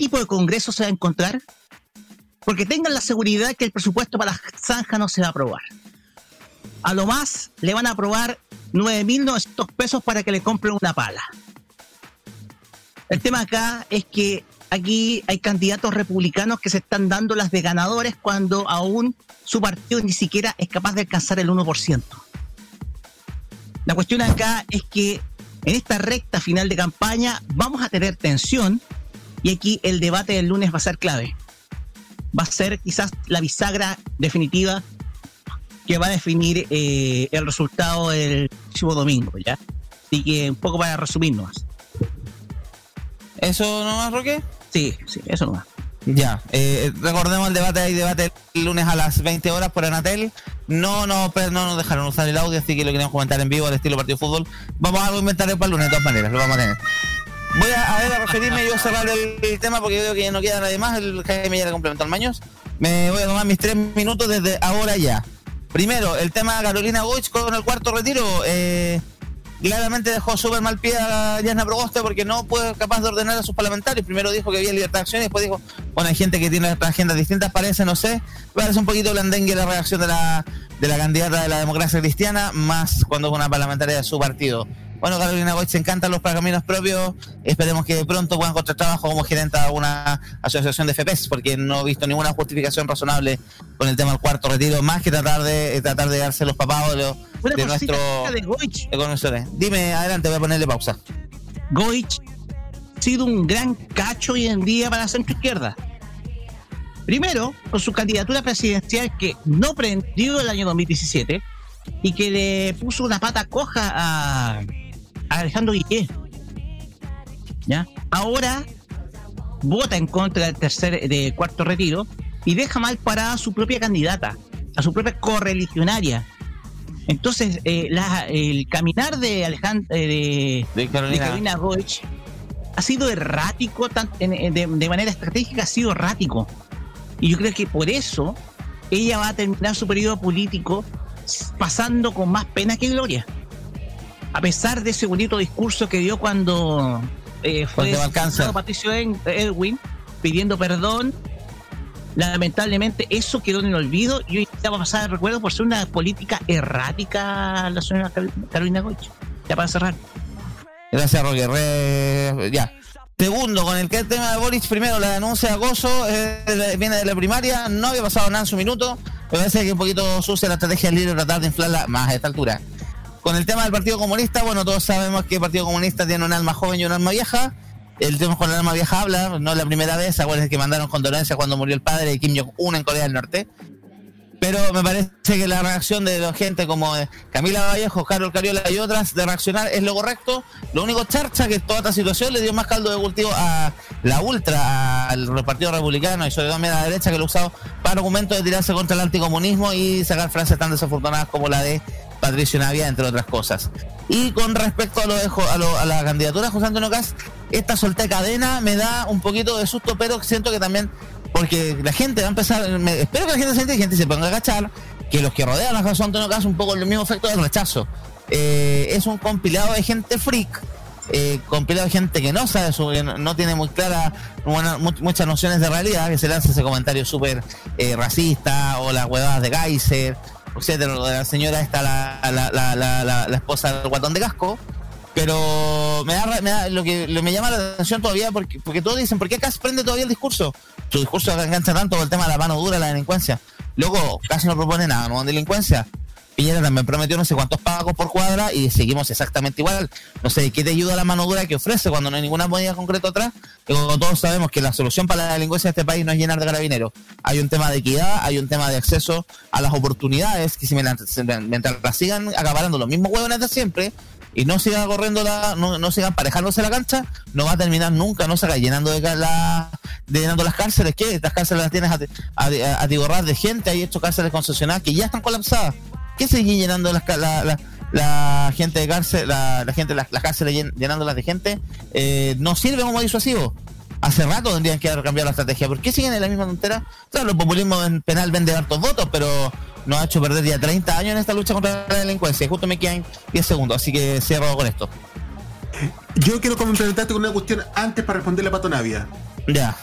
tipo de congreso se va a encontrar? Porque tengan la seguridad que el presupuesto para la zanja no se va a aprobar. A lo más le van a aprobar 9.900 pesos para que le compren una pala. El tema acá es que aquí hay candidatos republicanos que se están dando las de ganadores cuando aún su partido ni siquiera es capaz de alcanzar el 1%. La cuestión acá es que en esta recta final de campaña vamos a tener tensión y aquí el debate del lunes va a ser clave. Va a ser quizás la bisagra definitiva que va a definir eh, el resultado del próximo domingo, ¿ya? Así que un poco para resumirnos. ¿Eso nomás, Roque? Sí, sí, eso nomás. Ya, eh, recordemos el debate, hay debate el lunes a las 20 horas por Anatel. No, no, pero no nos dejaron usar el audio, así que lo queremos comentar en vivo al estilo partido de fútbol. Vamos a algo inventarlo para el lunes de todas maneras, lo vamos a tener. Voy a, a ver referirme yo cerrar el, el tema porque veo que ya no queda nadie más. El Jaime ya le complementó al Maños. Me voy a tomar mis tres minutos desde ahora ya. Primero, el tema de Carolina Goich con el cuarto retiro. Eh, claramente dejó súper mal pie a Yasna Proboste porque no fue capaz de ordenar a sus parlamentarios. Primero dijo que había libertad de acción y después dijo, bueno, hay gente que tiene agendas distintas, parece, no sé. Parece un poquito blandengue la reacción de la, de la candidata de la democracia cristiana, más cuando es una parlamentaria de su partido. Bueno, Carolina Goich se encantan los caminos propios. Esperemos que pronto puedan encontrar trabajo como gerente de alguna asociación de FPs, porque no he visto ninguna justificación razonable con el tema del cuarto retiro, más que tratar de tratar de darse los papados de, los- Una de de. Dime, adelante, voy a ponerle pausa. Goich ha sido un gran cacho hoy en día para la centro izquierda. Primero, con su candidatura presidencial que no prendió el año 2017 y que le puso una pata coja a, a Alejandro Guillé. ¿Ya? Ahora vota en contra del tercer, de cuarto retiro y deja mal parada a su propia candidata, a su propia correligionaria. Entonces, eh, la- el caminar de Alejandro de, De de Carolina. Goich ha sido errático, tan- en- de, de manera estratégica ha sido errático. Y yo creo que por eso ella va a terminar su periodo político pasando con más pena que gloria. A pesar de ese bonito discurso que dio cuando eh, fue cesado Patricio Edwin pidiendo perdón lamentablemente eso quedó en el olvido y hoy ya va a pasar el recuerdo por ser una política errática la señora Carol- Carolina Goich. Ya para cerrar. Gracias, Roger. Ya. Segundo, con el que el tema de Boris, primero la denuncia de acoso, eh, de- viene de la primaria, no había pasado nada en su minuto, me parece que un poquito sucia la estrategia del líder tratar de inflarla más a esta altura. Con el tema del Partido Comunista, bueno, todos sabemos que el Partido Comunista tiene un alma joven y un alma vieja. El tema con el alma vieja habla, no es la primera vez, acuérdense que mandaron condolencias cuando murió el padre de Kim Jong-un en Corea del Norte. Pero me parece que la reacción de la gente como eh, Camila Vallejo, Carol Cariola y otras de reaccionar es lo correcto. Lo único charcha que toda esta situación le dio más caldo de cultivo a la ultra, al Partido Republicano y sobre todo a la derecha que lo ha usado para argumentos de tirarse contra el anticomunismo y sacar frases tan desafortunadas como la de Patricio Navia, entre otras cosas. Y con respecto a, lo de a, lo- a la candidatura de José Antonio Caz, esta solté cadena me da un poquito de susto, pero siento que también, porque la gente va a empezar, me- espero que la gente sea inteligente y se ponga a agachar, que los que rodean a José Antonio Caz un poco el mismo efecto del rechazo. Eh, es un compilado de gente freak, eh, compilado de gente que no sabe, su, que no, no tiene muy clara bueno, mu- muchas nociones de realidad, que se lanza ese comentario súper eh, racista o las huevadas de Geyser, etcétera, lo de la señora esta, la, la, la, la, la- esposa del guatón de casco. Pero me da, me da- lo que me llama la atención todavía porque, porque todos dicen, ¿por qué Cas prende todavía el discurso? Su discurso engancha tanto con el tema de la mano dura, la delincuencia. Luego, casi no propone nada, no delincuencia. Piñera también prometió no sé cuántos pagos por cuadra y seguimos exactamente igual. No sé, ¿qué te ayuda la mano dura que ofrece cuando no hay ninguna medida concreta atrás? Como todos sabemos que la solución para la delincuencia de este país no es llenar de carabineros. Hay un tema de equidad, hay un tema de acceso a las oportunidades que si mientras, las sigan acaparando los mismos huevones de siempre y no sigan corriendo la, no, no sigan parejándose la cancha, no va a terminar nunca, no se va llenando de, la, llenando las cárceles, que estas cárceles las tienes a- a- atiborrar de gente, hay estos cárceles concesionadas que ya están colapsadas. ¿Qué sigue llenando las, la, la, la gente de cárcel, la, la gente, las, las cárceles llen- llenándolas de gente? Eh, no sirve como disuasivo. Hace rato tendrían que haber cambiado la estrategia. ¿Por qué siguen en la misma tontera? Claro, el populismo en penal vende hartos votos, pero nos ha hecho perder ya 30 años en esta lucha contra la delincuencia. Y justo me quedan 10 segundos, así que cierro con esto. Yo quiero complementarte con una cuestión antes para responderle a Pato Navia. Ya.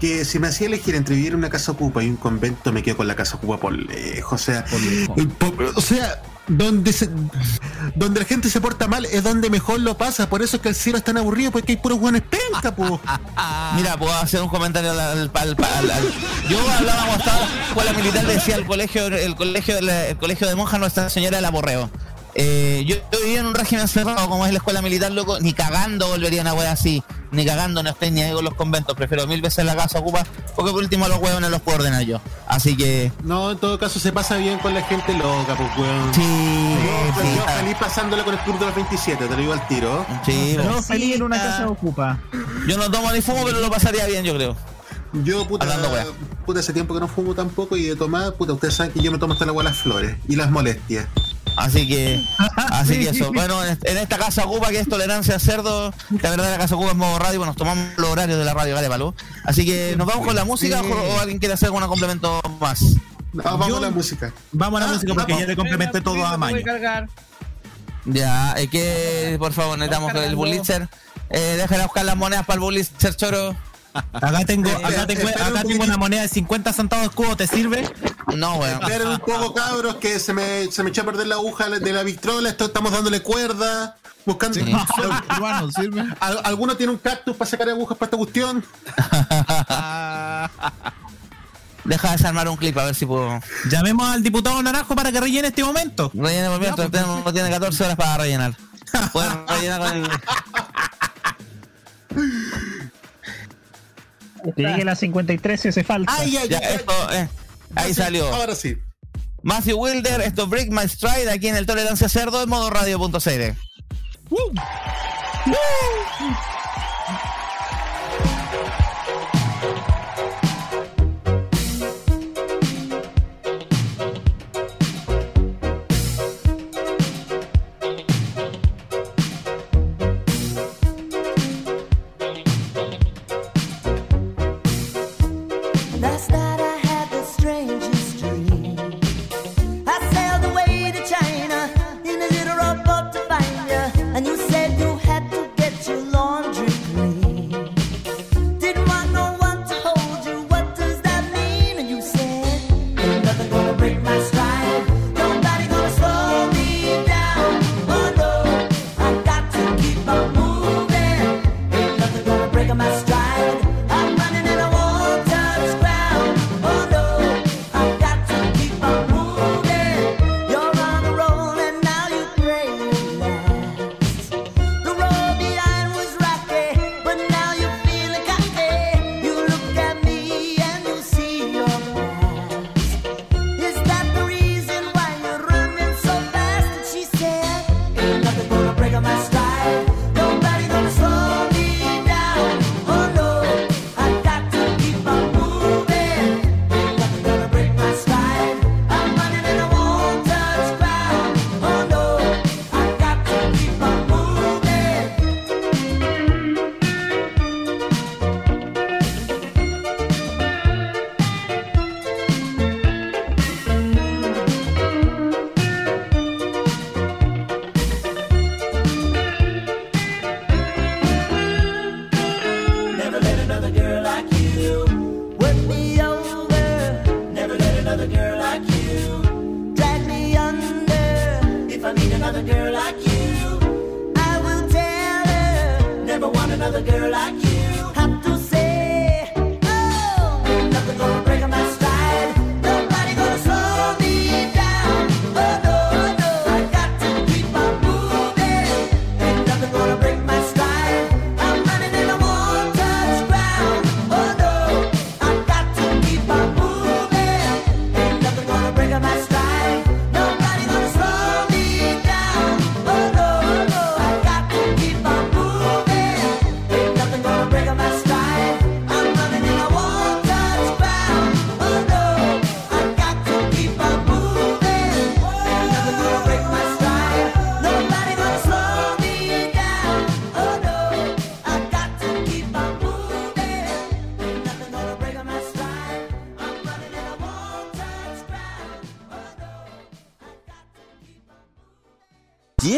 Que si me hacía elegir entre vivir en una casa ocupa y un convento, me quedo con la casa ocupa por lejos. O sea, o sea donde, se- donde la gente se porta mal es donde mejor lo pasa. Por eso es que el cielo es tan aburrido, porque hay puros buenos penca, po. <laughs> Mira, puedo hacer un comentario al, al- al- Yo hablaba cuando estaba en la militar, decía el colegio, el colegio, el colegio de monjas Nuestra Señora del Aborreo. Eh, yo, yo vivía en un régimen cerrado como es la escuela militar, loco, ni cagando volvería a una wea así, ni cagando, no estoy ni ahí con los conventos, prefiero mil veces la casa ocupa, porque por último los huevones los puedo ordenar yo. Así que, No, en todo caso se pasa bien con la gente loca, pues, weón. sí, Yo, sí, yo feliz pasándola con el club de los 27, te lo digo al tiro. sí, Yo feliz en una casa ocupa. yo no tomo ni fumo, pero lo pasaría bien, yo creo. Yo, puta, Hablando puta, hace tiempo que no fumo tampoco y de tomar, puta, ustedes saben que yo me tomo hasta la agua las flores y las molestias. Así que, <laughs> así que eso. Bueno, en, esta casa ocupa que es tolerancia a cerdo, la verdad la casa ocupa es modo radio, bueno, nos tomamos los horarios de la radio, vale, Palú. Así que nos vamos con la música o, o alguien quiere hacer algún complemento más. No, vamos Yo- a la música. Vamos a la Ah, música porque vamos. ya le complementé todo a Maño. Ya, es que por favor necesitamos el Bullitzer. Eh, déjale buscar las monedas para el Bullitzer, choro. Acá tengo, acá tengo, espera un acá tengo una moneda de 50 centavos de escudo, ¿te sirve? No, weón. Esperen un poco, cabros, que se me, se me echó a perder la aguja de la Victrola. Esto estamos dándole cuerda, buscando. Peruano, <laughs> ¿sirve? ¿Al- ¿Alguno tiene un cactus para sacar agujas para esta cuestión? <laughs> Deja de desarmar un clip a ver si puedo. Llamemos al diputado Naranjo para que rellene este momento. Rellene por mientras, pues, no tiene 14 horas para rellenar. Pueden rellenar con el. <laughs> Te llegué a las 53 si hace falta. Ay, ay, Ya, ay, esto, eh, ahí salió. Ahora sí. Matthew Wilder, esto es Break My Stride aquí en el Tolerancia Cerdo en modo radio.cl. Last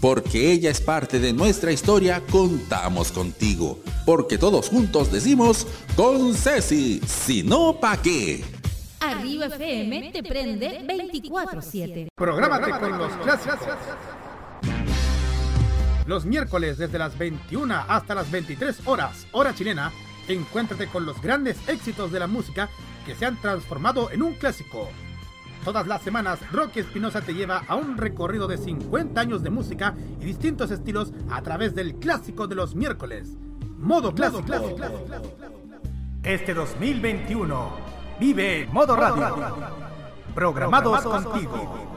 porque ella es parte de nuestra historia, contamos contigo. Porque todos juntos decimos con Ceci, si no pa' qué. Arriba FM te prende 24-7. Prográmate con los clásicos. Los miércoles desde las 21 hasta las 23 horas, hora chilena, encuéntrate con los grandes éxitos de la música que se han transformado en un clásico. Todas las semanas, Rocky Espinosa te lleva a un recorrido de 50 años de música y distintos estilos a través del clásico de los miércoles. Modo clásico. Este 2021, vive Modo Radio. Programados contigo.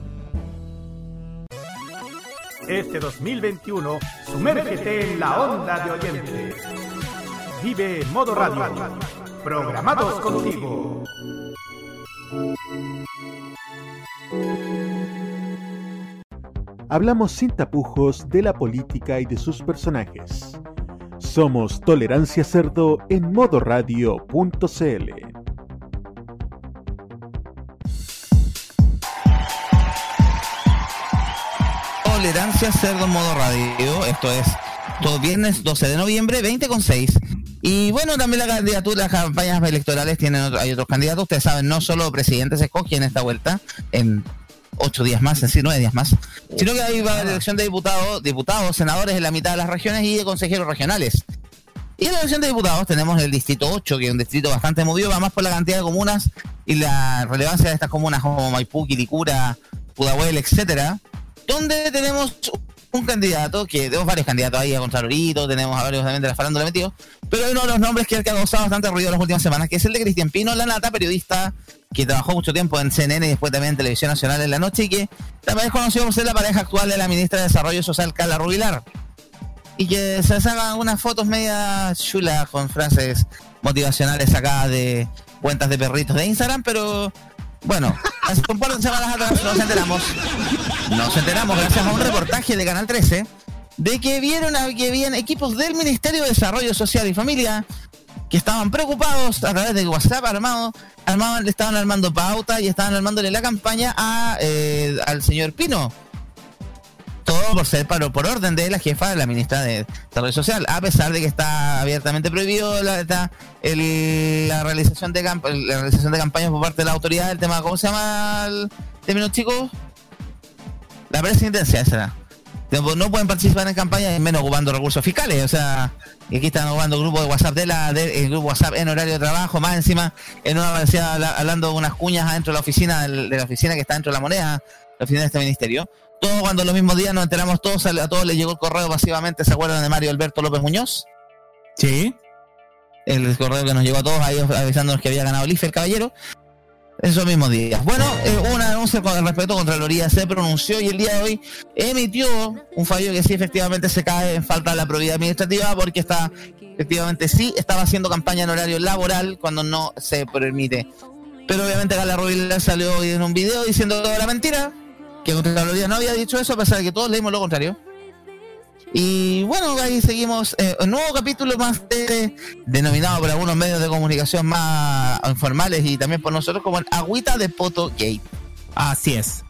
Este 2021, sumérgete en la onda de oyente. Vive Modo Radio. Programados contigo. Hablamos sin tapujos de la política y de sus personajes. Somos Tolerancia Cerdo en modoradio.cl. Tolerancia Cerdo en modo radio. Esto es todo viernes 12 de noviembre, 20 con 6. Y bueno, también la candidatura, las campañas electorales tienen hay otros candidatos. Ustedes saben, no solo presidente se escoge en esta vuelta, en ocho días más, decir, nueve días más, sino que ahí va la elección de diputados, diputados, senadores en la mitad de las regiones y de consejeros regionales. Y en la elección de diputados tenemos el distrito 8, que es un distrito bastante movido, va más por la cantidad de comunas y la relevancia de estas comunas como Maipú, Quilicura, Pudahuel, etcétera, donde tenemos un candidato, que tenemos varios candidatos ahí a Contralorito, tenemos a varios también de la farándula metidos, pero hay uno de los nombres que, ha causado bastante ruido en las últimas semanas, que es el de Cristian Pino, la nata, periodista que trabajó mucho tiempo en CNN y después también en Televisión Nacional en la noche y que también es ser la pareja actual de la ministra de Desarrollo Social, Carla Rubilar. Y que se sacan unas fotos media chulas con frases motivacionales sacadas de cuentas de perritos de Instagram, pero bueno, hace un par de atrás nos enteramos, nos enteramos gracias a un reportaje de Canal 13 de que vieron a- que habían equipos del Ministerio de Desarrollo Social y Familia que estaban preocupados a través de WhatsApp armado, armaban, estaban armando pauta y estaban armándole la campaña a, eh, al señor Pino. Todo por ser por, por orden de la jefa de la ministra de Desarrollo Social, a pesar de que está abiertamente prohibido la, el- realización de la realización de campañas por parte de la autoridad, el tema, ¿cómo se llama el término chicos? La presidencia, esa era. No, pueden participar en campañas, menos ocupando recursos fiscales. O sea, y aquí están ocupando grupos de WhatsApp de la, de, el grupo WhatsApp en horario de trabajo, más encima en una universidad habla- hablando unas cuñas adentro de la oficina, del- de la oficina que está dentro de la moneda, la oficina de este ministerio. Todo cuando los mismos días nos enteramos todos, a todos les llegó el correo masivamente, ¿se acuerdan de Mario Alberto López Muñoz? Sí. El correo que nos llegó a todos ahí avisándonos que había ganado el IFE, el caballero. Esos mismos días. Bueno, eh, una denuncia con respecto a Contraloría se pronunció y el día de hoy emitió un fallo que sí efectivamente se cae en falta de la probidad administrativa porque está, efectivamente sí, estaba haciendo campaña en horario laboral cuando no se permite. Pero obviamente Gala Rubilar salió hoy en un video diciendo toda la mentira, que Contraloría no había dicho eso a pesar de que todos leímos lo contrario. Y bueno, ahí seguimos eh, un nuevo capítulo más de- denominado por algunos medios de comunicación más informales y también por nosotros como el Agüita de Poto Gate. Así es.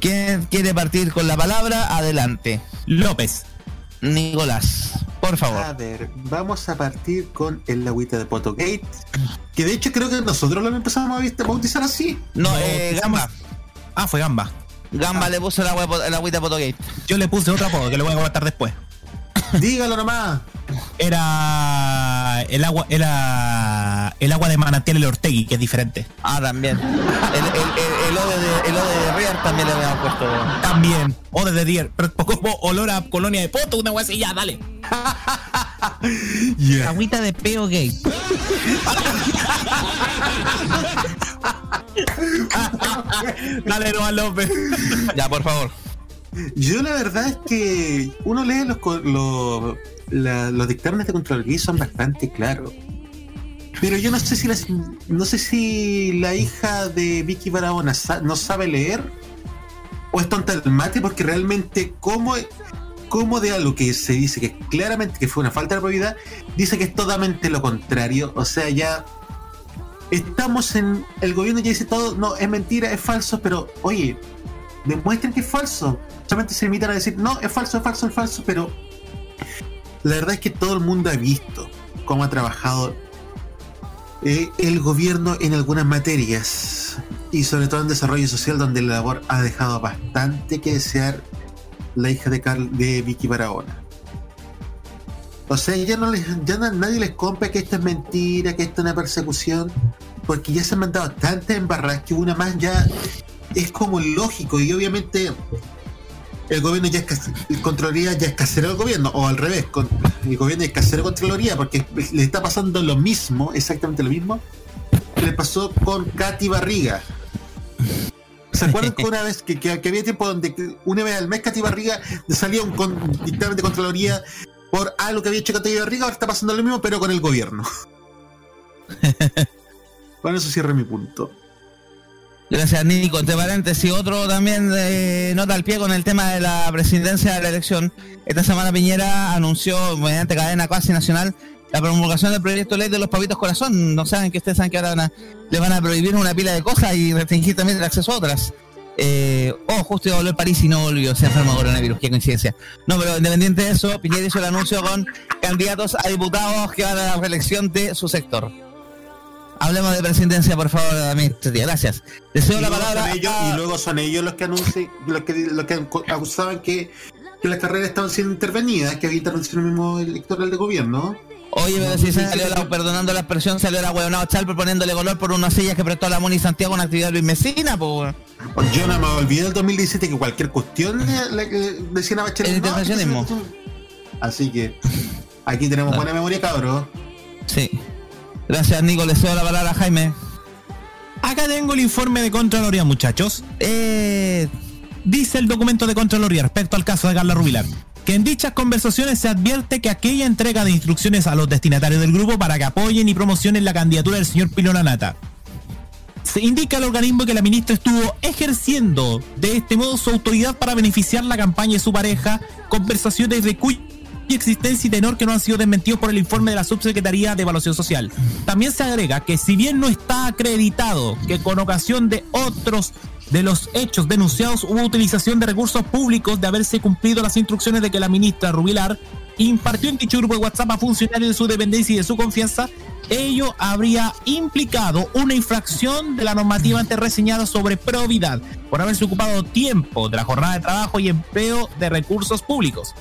¿Quién quiere partir con la palabra? Adelante. López. Nicolás, por A favor. ver, vamos a partir con el agüita de Potogate. Que de hecho creo que nosotros lo empezamos a bautizar así. No, eh, Gamba. Ah, fue Gamba. Gamba le puso el, agua, de el agüita de Poto Gate. Yo le puse otro apodo que lo voy a comentar después. <coughs> Dígalo nomás. Era el agua, era el agua de manantial el Ortegui, que es diferente. Ah, también. El, el, el, el ode de, el ode de Rier también le habían puesto. También. O desde Dier. Pero como olor a colonia de poto, una wea así, ya, dale. <laughs> Agüita de peo gay. <laughs> dale, Noah López. Ya, por favor. Yo la verdad es que uno lee los, los, la- los dictámenes de Contraloría y son bastante claros. Pero yo no sé si la, no sé si la hija de Vicky Barahona sa- no sabe leer o es tonta del mate porque realmente cómo, cómo de algo que se dice que claramente que fue una falta de probidad, dice que es totalmente lo contrario. O sea, ya estamos en... El gobierno ya dice todo, no, es mentira, es falso, pero oye, demuestren que es falso. Solamente se limitan a decir, no, es falso, es falso, es falso, pero la verdad es que todo el mundo ha visto cómo ha trabajado eh, el gobierno en algunas materias y sobre todo en desarrollo social donde la labor ha dejado bastante que desear la hija de, Carl, de Vicky Barahona. O sea, ya no les, ya na- nadie les compra que esto es mentira, que esto es una persecución, porque ya se han mandado tantas embarradas que una más ya es como lógico y obviamente el gobierno ya es Contraloría ya es casero del gobierno o al revés el gobierno es casero Contraloría porque le está pasando lo mismo exactamente lo mismo que le pasó con Katy Barriga. ¿Se acuerdan que una vez que, había tiempo donde una vez al mes Katy Barriga salía un con- dictamen de Contraloría por algo que había hecho Katy Barriga? Ahora está pasando lo mismo, pero con el gobierno. <laughs> Con eso cierre mi punto. Gracias, Nico. Entre paréntesis, otro también eh, nota al pie con el tema de la presidencia de la elección. Esta semana Piñera anunció, mediante cadena casi nacional, la promulgación del proyecto de ley de los papitos corazón. No saben que ustedes saben que ahora van a- le van a prohibir una pila de cosas y restringir también el acceso a otras. Eh, oh, justo iba a volver París y no volvió, se enfermó de coronavirus, qué coincidencia. No, pero independiente de eso, Piñera hizo el anuncio con candidatos a diputados que van a la reelección de su sector. Hablemos de presidencia, por favor, administrativa. Gracias. Deseo la palabra. son ellos, a- y luego son ellos los que anuncian, los que, los que acusaban que, que las carreras estaban siendo intervenidas, que había intervención mismo electoral de gobierno. Oye, pero si salió la, perdonando la expresión, salió la huevonao Chal proponiéndole color por unas sillas que prestó la Moni Santiago en actividad Luis Mesina, pues. Yo no me olvidé del 2017 que cualquier cuestión le, le- le decían a Bachelet. El no, intervencionismo. Así que aquí tenemos buena memoria, cabros. Sí. Gracias, Nico. Le cedo la palabra a Jaime. Acá tengo el informe de Contraloría, muchachos. Eh, Dice el documento de Contraloría respecto al caso de Carla Rubilar que en dichas conversaciones se advierte que aquella entrega de instrucciones a los destinatarios del grupo para que apoyen y promocionen la candidatura del señor Pilona Nata. Se indica al organismo que la ministra estuvo ejerciendo de este modo su autoridad para beneficiar la campaña de su pareja, conversaciones de cuya existencia y tenor que no han sido desmentidos por el informe de la Subsecretaría de Evaluación Social. También se agrega que si bien no está acreditado que con ocasión de otros de los hechos denunciados hubo utilización de recursos públicos de haberse cumplido las instrucciones de que la ministra Rubilar impartió en dicho grupo de WhatsApp a funcionarios de su dependencia y de su confianza, ello habría implicado una infracción de la normativa antes reseñada sobre probidad por haberse ocupado tiempo de la jornada de trabajo y empleo de recursos públicos.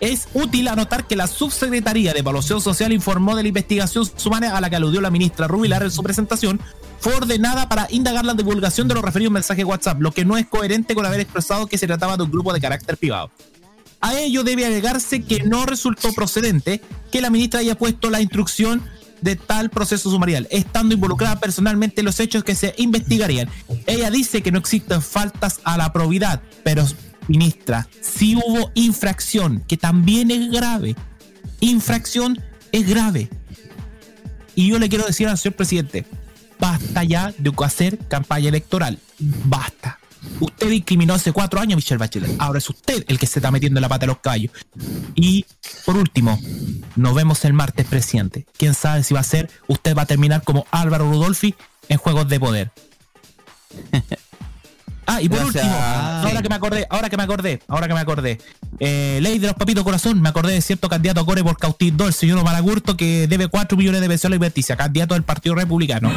Es útil anotar que la Subsecretaría de Evaluación Social informó de la investigación sumada a la que aludió la ministra Rubilar en su presentación, fue ordenada para indagar la divulgación de los referidos mensajes WhatsApp, lo que no es coherente con haber expresado que se trataba de un grupo de carácter privado. A ello debe agregarse que no resultó procedente que la ministra haya puesto la instrucción de tal proceso sumarial, estando involucrada personalmente en los hechos que se investigarían. Ella dice que no existen faltas a la probidad, pero ministra, si hubo infracción, que también es grave. Infracción es grave. Y yo le quiero decir al señor presidente, basta ya de hacer campaña electoral. Basta. Usted discriminó hace cuatro años a Michelle Bachelet. Ahora es usted el que se está metiendo la pata a los caballos. Y por último, nos vemos el martes, presidente. Quién sabe si va a ser, usted va a terminar como Álvaro Rudolfi en Juegos de Poder. <laughs> Ah, y por Gracias. último, ahora que me acordé, ahora que me acordé, ahora que me acordé, eh, ley de los papitos corazón, me acordé de cierto candidato a Core por Cautito, el señor Malagurto, que debe 4 millones de pesos a la investicia, candidato del Partido Republicano.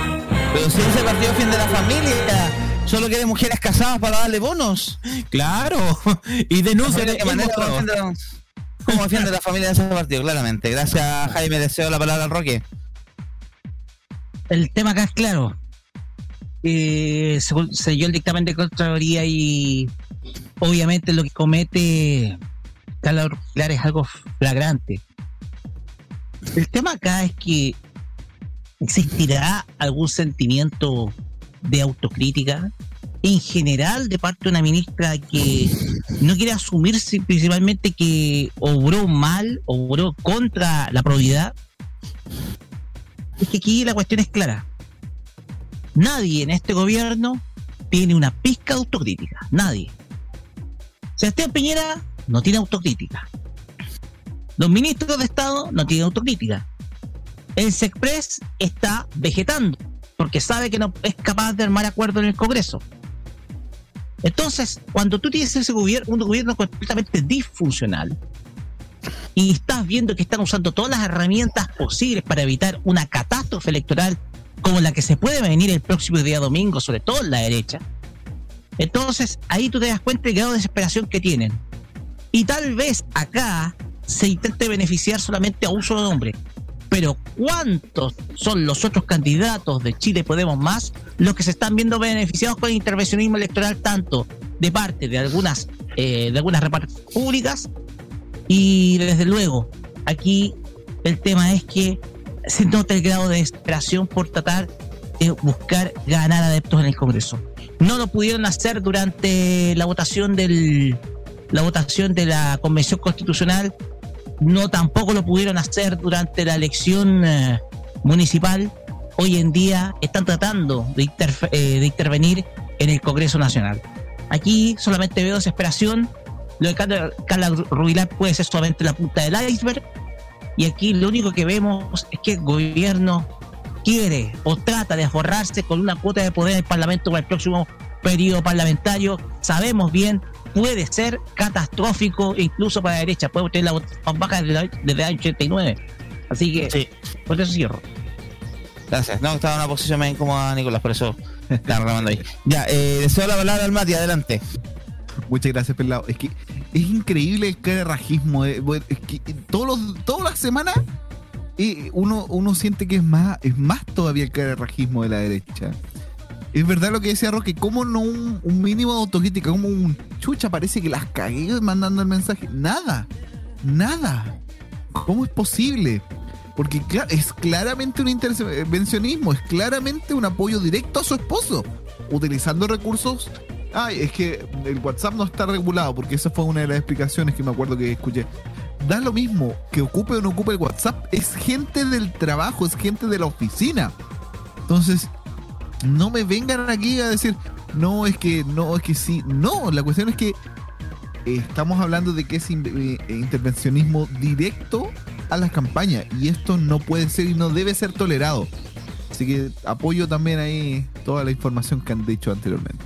Pero si ese partido defiende la familia, solo quiere mujeres casadas para darle bonos. Claro, <laughs> y denuncia ¿De ¿Cómo defiende la familia de ese partido? Claramente. Gracias, Jaime. Deseo la palabra al Roque. El tema acá es claro. Eh, se, se dio el dictamen de Contraloría y obviamente lo que comete Carla Urquilar es algo flagrante. El tema acá es que existirá algún sentimiento de autocrítica en general de parte de una ministra que no quiere asumirse principalmente que obró mal, obró contra la probidad. Es que aquí la cuestión es clara. Nadie en este gobierno tiene una pizca de autocrítica. Nadie. Sebastián Piñera no tiene autocrítica. Los ministros de Estado no tienen autocrítica. El SECPRES está vegetando porque sabe que no es capaz de armar acuerdo en el Congreso. Entonces, cuando tú tienes ese un gobierno completamente disfuncional, y estás viendo que están usando todas las herramientas posibles para evitar una catástrofe electoral como la que se puede venir el próximo día domingo, sobre todo en la derecha, entonces ahí tú te das cuenta del grado de desesperación que tienen. Y tal vez acá se intente beneficiar solamente a un solo nombre. Pero ¿cuántos son los otros candidatos de Chile Podemos Más los que se están viendo beneficiados con el intervencionismo electoral tanto de parte de algunas, eh, de algunas públicas y desde luego, aquí el tema es que se nota el grado de desesperación por tratar de buscar ganar adeptos en el Congreso. No lo pudieron hacer durante la votación del la votación de la Convención Constitucional, no tampoco lo pudieron hacer durante la elección eh, municipal. Hoy en día están tratando de, interfe- eh, de intervenir en el Congreso Nacional. Aquí solamente veo desesperación. Lo de Carla, Carla Rubilar puede ser solamente la punta del iceberg. Y aquí lo único que vemos es que el gobierno quiere o trata de forrarse con una cuota de poder en el Parlamento para el próximo periodo parlamentario. Sabemos bien, puede ser catastrófico incluso para la derecha. Podemos tener la votación baja desde el año 89. Así que, por eso cierro. Gracias. No, estaba en una posición más incómoda, Nicolás, por eso <laughs> estaba reclamando ahí. Ya, eh, deseo la palabra al Mati, adelante. Muchas gracias, Pelado. Es que es increíble el carajismo. eh, es todos los, todas las semanas eh, uno, uno siente que es más, es más todavía el carajismo de la derecha. Es verdad lo que decía Roque, ¿cómo no un, mínimo de autocrítica? Como un chucha, parece que las cagué mandando el mensaje. Nada, nada. ¿Cómo es posible? Porque es claramente un intervencionismo, es claramente un apoyo directo a su esposo, utilizando recursos. Ay, es que el WhatsApp no está regulado, porque esa fue una de las explicaciones que me acuerdo que escuché. Da lo mismo que ocupe o no ocupe el WhatsApp, es gente del trabajo, es gente de la oficina. Entonces, no me vengan aquí a decir, no, es que no, es que sí. No, la cuestión es que eh, estamos hablando de que es eh, intervencionismo directo a las campañas y esto no puede ser y no debe ser tolerado. Así que apoyo también ahí toda la información que han dicho anteriormente.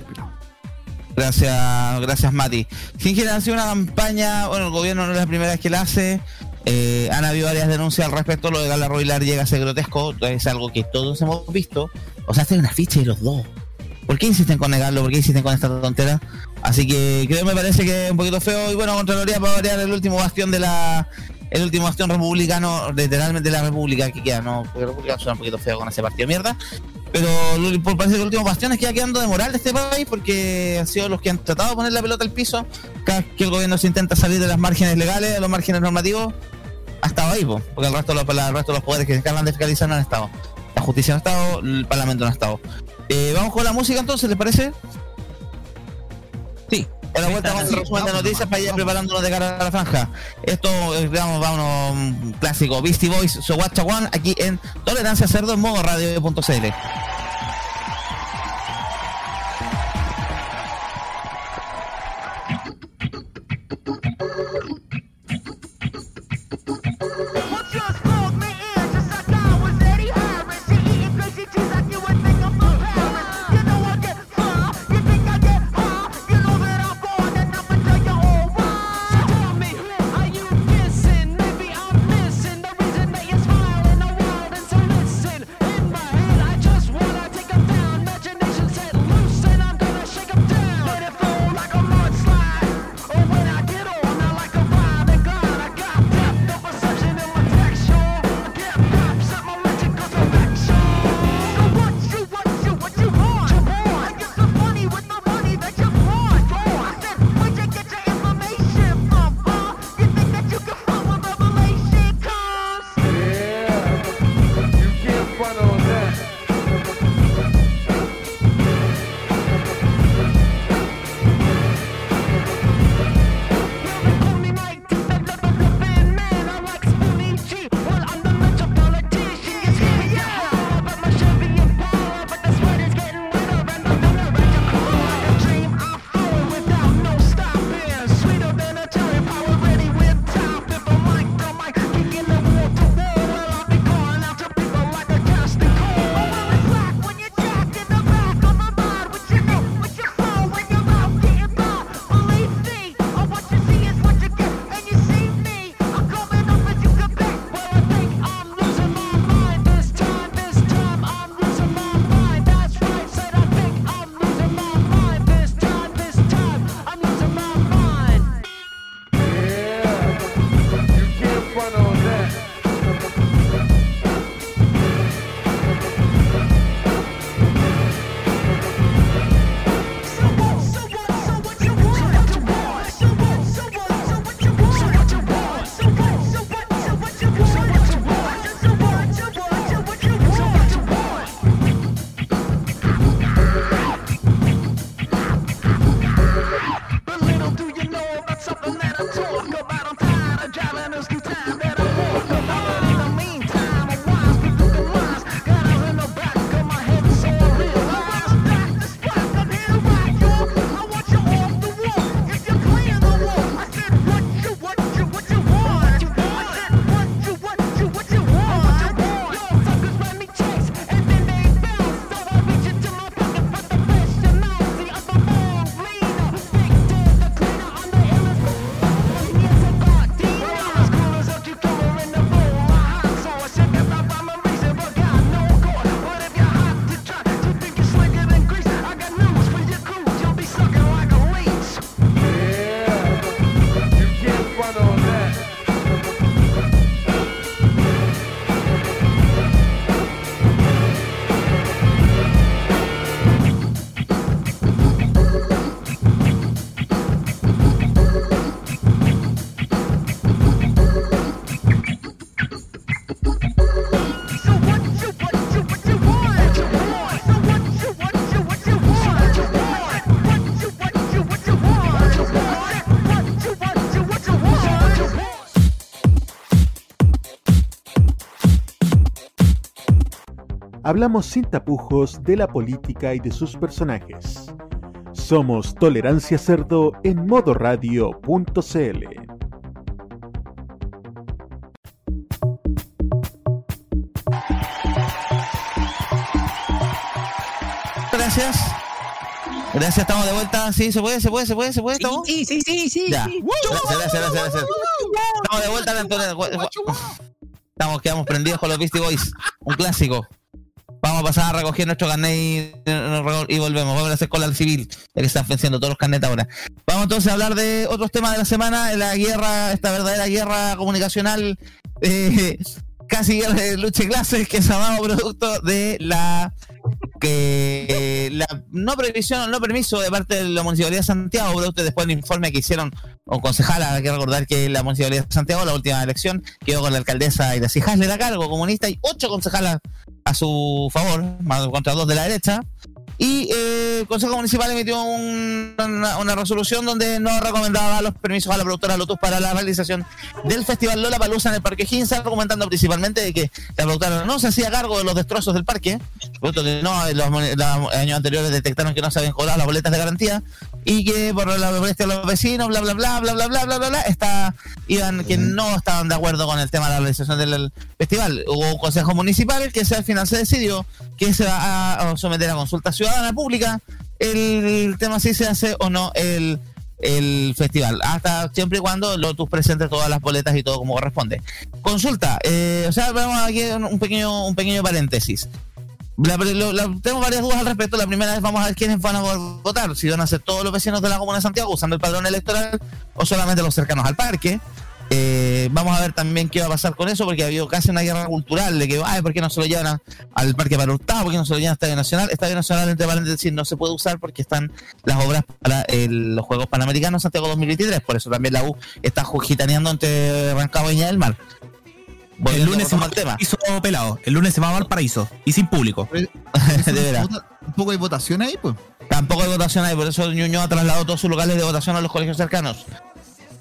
Gracias, gracias Mati. Singer ha sido una campaña, bueno, el gobierno no es la primera vez que la hace. eh, han habido varias denuncias al respecto. Lo de Gala Roilar llega a ser grotesco. Es algo que todos hemos visto. O sea, es una ficha de los dos. ¿Por qué insisten con negarlo? ¿Por qué insisten con esta tontera? Así que creo que me parece que es un poquito feo. Y bueno, Contraloría para variar el último bastión de la. El último bastión republicano, literalmente de la República que queda, ¿no? Porque República suena un poquito feo con ese partido de mierda. Pero lo- por parece que el último bastión es que va quedando de moral de este país porque han sido los que han tratado de poner la pelota al piso. Cada que el gobierno se intenta salir de las márgenes legales, de los márgenes normativos, ha estado ahí, po, porque el resto, de los, el resto los poderes que se encargan de fiscalizar no han estado. La justicia no ha estado, el parlamento no ha estado. Eh, Vamos con la música entonces, ¿les parece? A la vuelta vamos a resumen de noticias para ir preparándonos de cara a la franja. Esto, eh, vamos, un clásico. Beastie Boys, So Watcha One, aquí en Tolerancia Cerdo en modo radio.cl. Hablamos sin tapujos de la política y de sus personajes. Somos Tolerancia Cerdo en modoradio.cl. Gracias. Gracias, estamos de vuelta. Sí, se puede, se puede, se puede, se puede. ¿estamos? Sí, sí, sí, sí. Ya. sí. Gracias, gracias, gracias, gracias. Estamos de vuelta, Antonio. Estamos, quedamos prendidos con los Beastie Boys. Un clásico. Vamos a pasar a recoger nuestro carnet y, volvemos. Vamos a hacer cola al civil, ya que están venciendo todos los carnets ahora. Vamos entonces a hablar de otros temas de la semana, la guerra, esta verdadera guerra comunicacional, eh, casi <laughs> de lucha de clases que se ha dado producto de la que la no previsión, no permiso de parte de la Municipalidad de Santiago, producto después del informe que hicieron o concejala, hay que recordar que la Municipalidad de Santiago, la última elección, quedó con la alcaldesa Iracy Hasler a cargo, comunista, y ocho concejalas a su favor, más contra dos de la derecha. Y eh, el Consejo Municipal emitió un- una, resolución donde no recomendaba los permisos a la productora Lotus para la realización del Festival Lola Palusa en el Parque Hinza, argumentando principalmente de que la productora no se hacía cargo de los destrozos del parque, puesto no, los, años anteriores detectaron que no se habían las boletas de garantía y que por la molestia de los vecinos, bla, bla, bla, bla, bla, bla, bla, bla, bla, está, iban, que no estaban de acuerdo con el tema de la realización del festival. Hubo un consejo municipal que al final se decidió que se va a, someter a consulta ciudadana pública el, tema si se hace o no el, el festival, hasta siempre y cuando Lotus presente todas las boletas y todo como corresponde. Consulta, eh, o sea, vamos aquí un un pequeño, un pequeño paréntesis. La- tengo varias dudas al respecto. La primera es, vamos a ver quiénes van a votar. Si van a ser todos los vecinos de la Comuna de Santiago usando el padrón electoral o solamente los cercanos al parque. Eh, vamos a ver también qué va a pasar con eso, porque ha habido casi una guerra cultural de que, ay, ¿por qué no se lo llevan a- al Parque para Hurtado? ¿Por qué no se lo llevan al Estadio Nacional? Estadio Nacional, entre paréntesis, no se puede usar porque están las obras para el- los Juegos Panamericanos Santiago 2023. Por eso también la U está gitaneando entre Rancagua y Viña del Mar. El lunes se va al tema. hizo pelado. El lunes se va a Valparaíso. Y sin público. de veras. <laughs> Un poco de votación ahí, pues. Tampoco hay votación ahí, por eso Ñuñoa trasladó todos sus locales de votación a los colegios cercanos.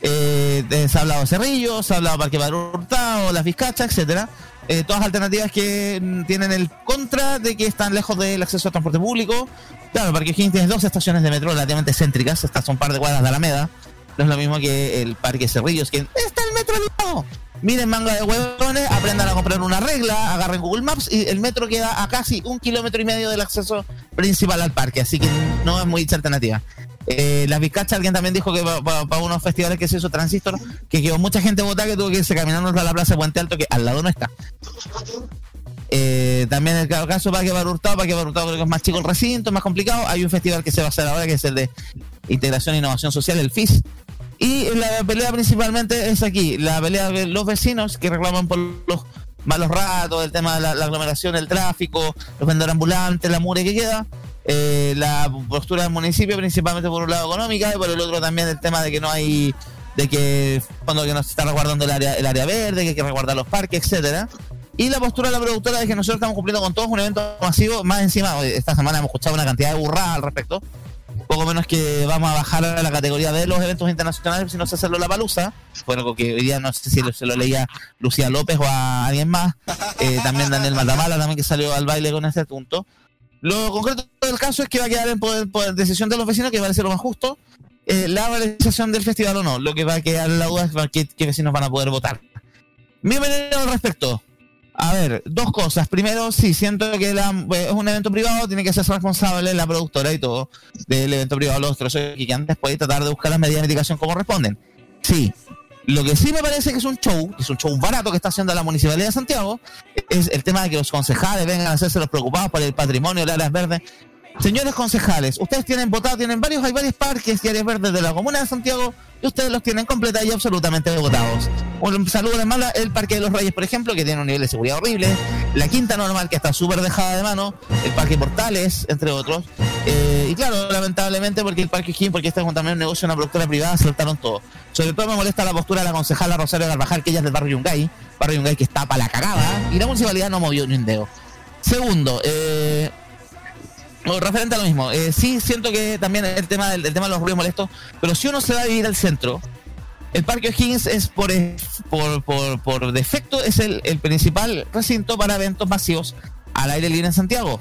Eh, eh, se ha hablado de Cerrillo, se ha hablado de Parque Padrón Hurtado, Las Vizcachas, etcétera. Eh, todas alternativas que mm, tienen el contra de que están lejos del acceso al transporte público. Claro, Parque O'Higgins tiene dos estaciones de metro relativamente céntricas, estas son un par de cuadras de Alameda. No es lo mismo que el Parque Cerrillos, que está el metro al lado. Miren manga de huevones, aprendan a comprar una regla, agarren Google Maps y el metro queda a casi un kilómetro y medio del acceso principal al parque, así que no es muy alternativa. Eh, las Vizcachas, alguien también dijo que para unos festivales que se hizo Transistor, que quedó mucha gente votada que tuvo que irse caminando hasta la plaza Puente Alto, que al lado no está. Eh, también el ca- caso Parque Bar Hurtado, Parque Bar Hurtado creo que es más chico el recinto, más complicado. Hay un festival que se va a hacer ahora, que es el de Integración e Innovación Social, el FIS. Y la pelea principalmente es aquí, la pelea de los vecinos que reclaman por los malos ratos, el tema de la, aglomeración, el tráfico, los vendedores ambulantes, la mure que queda. eh, la postura del municipio, principalmente por un lado económica, y por el otro también el tema de que no hay, de que cuando que está resguardando el área, el área verde, que hay que resguardar los parques, etcétera. Y la postura de la productora es que nosotros estamos cumpliendo con todos un evento masivo, más encima, esta semana hemos escuchado una cantidad de burradas al respecto. Poco menos que vamos a bajar a la categoría de los eventos internacionales, si no se hacerlo la palusa. Algo que hoy día no sé si lo- se lo leía Lucía López o a alguien más. Eh, también Daniel Matamala, también que salió al baile con este punto. Lo concreto del caso es que va a quedar en poder, poder- decisión de los vecinos, que parece lo más justo, eh, la realización del festival o no. Lo que va a quedar en la duda es qué, qué vecinos van a poder votar. Mi opinión al respecto. A ver, dos cosas. Primero, sí, siento que la- eh, es un evento privado, tiene que ser responsable la productora y todo del evento privado, los trozos que después y tratar de buscar las medidas de mitigación como responden. Sí. Lo que sí me parece que es un show, que es un show barato que está haciendo la Municipalidad de Santiago, es el tema de que los concejales vengan a hacerse los preocupados por el patrimonio de áreas verdes. Señores concejales, ustedes tienen votado, tienen varios, hay varios parques y áreas verdes de la Comuna de Santiago y ustedes los tienen completa y absolutamente votados. Un saludo les manda el Parque de los Reyes, por ejemplo, que tiene un nivel de seguridad horrible, la Quinta Normal, que está súper dejada de mano, el Parque Portales, entre otros. Eh, y claro, lamentablemente, porque el Parque King, porque este es también un negocio, una productora privada, saltaron todo. Sobre todo me molesta la postura de la concejala Rosario Carvajal, que ella es del barrio Yungay, barrio Yungay que está para la cagada, y la municipalidad no movió ni un dedo. Segundo, eh, referente a lo mismo, eh, sí siento que también el tema del el tema de los ruidos molestos, pero si uno se va a vivir al centro, el Parque O'Higgins es por, por, por, defecto es el, el principal recinto para eventos masivos al aire libre en Santiago.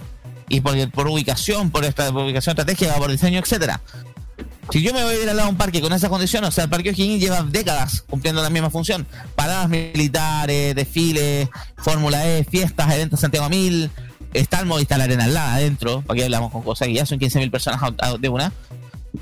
Y por, por ubicación, por esta ubicación estratégica, por diseño, etcétera. Si yo me voy a ir al lado de un parque con esas condiciones, o sea, el Parque O'Higgins lleva décadas cumpliendo la misma función. Paradas militares, desfiles, Fórmula E, fiestas, eventos Santiago 1000, está el Movistar Arena al lado adentro, para que hablamos con cosas que ya son 15.000 personas de una.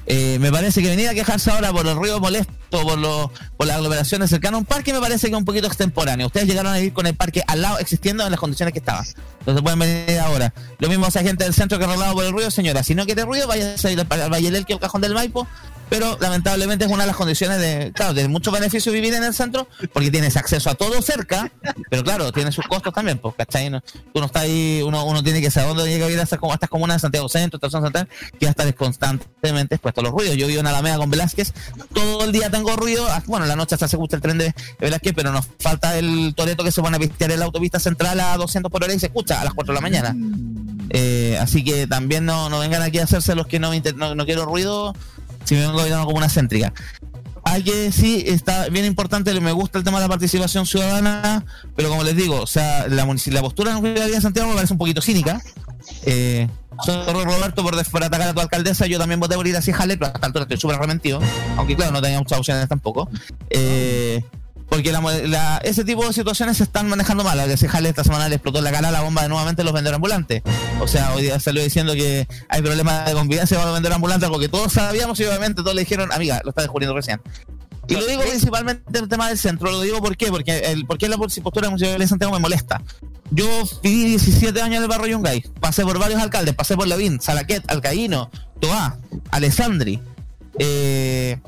Eh, me parece que venir a quejarse ahora por el ruido molesto por, los por las aglomeraciones cercanas a un parque, me parece que es un poquito extemporáneo. Ustedes llegaron a ir con el parque al lado existiendo en las condiciones que estaba. Entonces pueden venir ahora. Lo mismo hace gente del centro que arreglado por el ruido, señora. Si no quiere ruido, vaya a ir al, al Valle del o al Cajón del Maipo. Pero lamentablemente es una de las condiciones de, claro, de mucho beneficio vivir en el centro, porque tienes acceso a todo cerca, pero claro, tiene sus costos también, pues, ¿cachai? No- tú no estás ahí, uno, uno tiene que saber dónde llega a ir a estas, comunas de Santiago Centro, Estación Central, que va a estar constantemente expuesto a los ruidos. Yo vivo en Alameda con Velázquez, todo el día tengo ruido, ah, bueno, en la noche hasta se escucha el tren de Velázquez, pero nos falta el toreto que se pone a pistear en la autopista central a 200 por hora y se escucha a las 4 de la mañana. Eh, así que también no, no vengan aquí a hacerse los que no, no, no quiero ruido, si me vengo a una comuna céntrica. Hay que sí, está bien importante, me gusta el tema de la participación ciudadana, pero como les digo, o sea, la, la postura de la Municipalidad de Santiago me parece un poquito cínica. Eh, Roberto por, por atacar a tu alcaldesa, yo también voté por ir así jale, pero hasta altura estoy súper arrepentido, aunque claro, no tenía muchas opciones tampoco. Eh, porque la, la- ese tipo de situaciones se están manejando mal. Que se jale esta semana le explotó la cara la bomba de nuevamente los vendedores ambulantes. O sea, hoy día salió diciendo que hay problemas de convivencia con los vendedores ambulantes, algo que todos sabíamos y obviamente todos le dijeron, amiga, lo está descubriendo recién. Y lo digo principalmente en el tema del centro, lo digo ¿por qué? Porque el, porque la postura de Municipalidad de Santiago me molesta. Yo viví 17 años en el barrio Yungay, pasé por varios alcaldes, pasé por Lavín, Salaquet, Alcaíno, Toá, Alessandri, eh,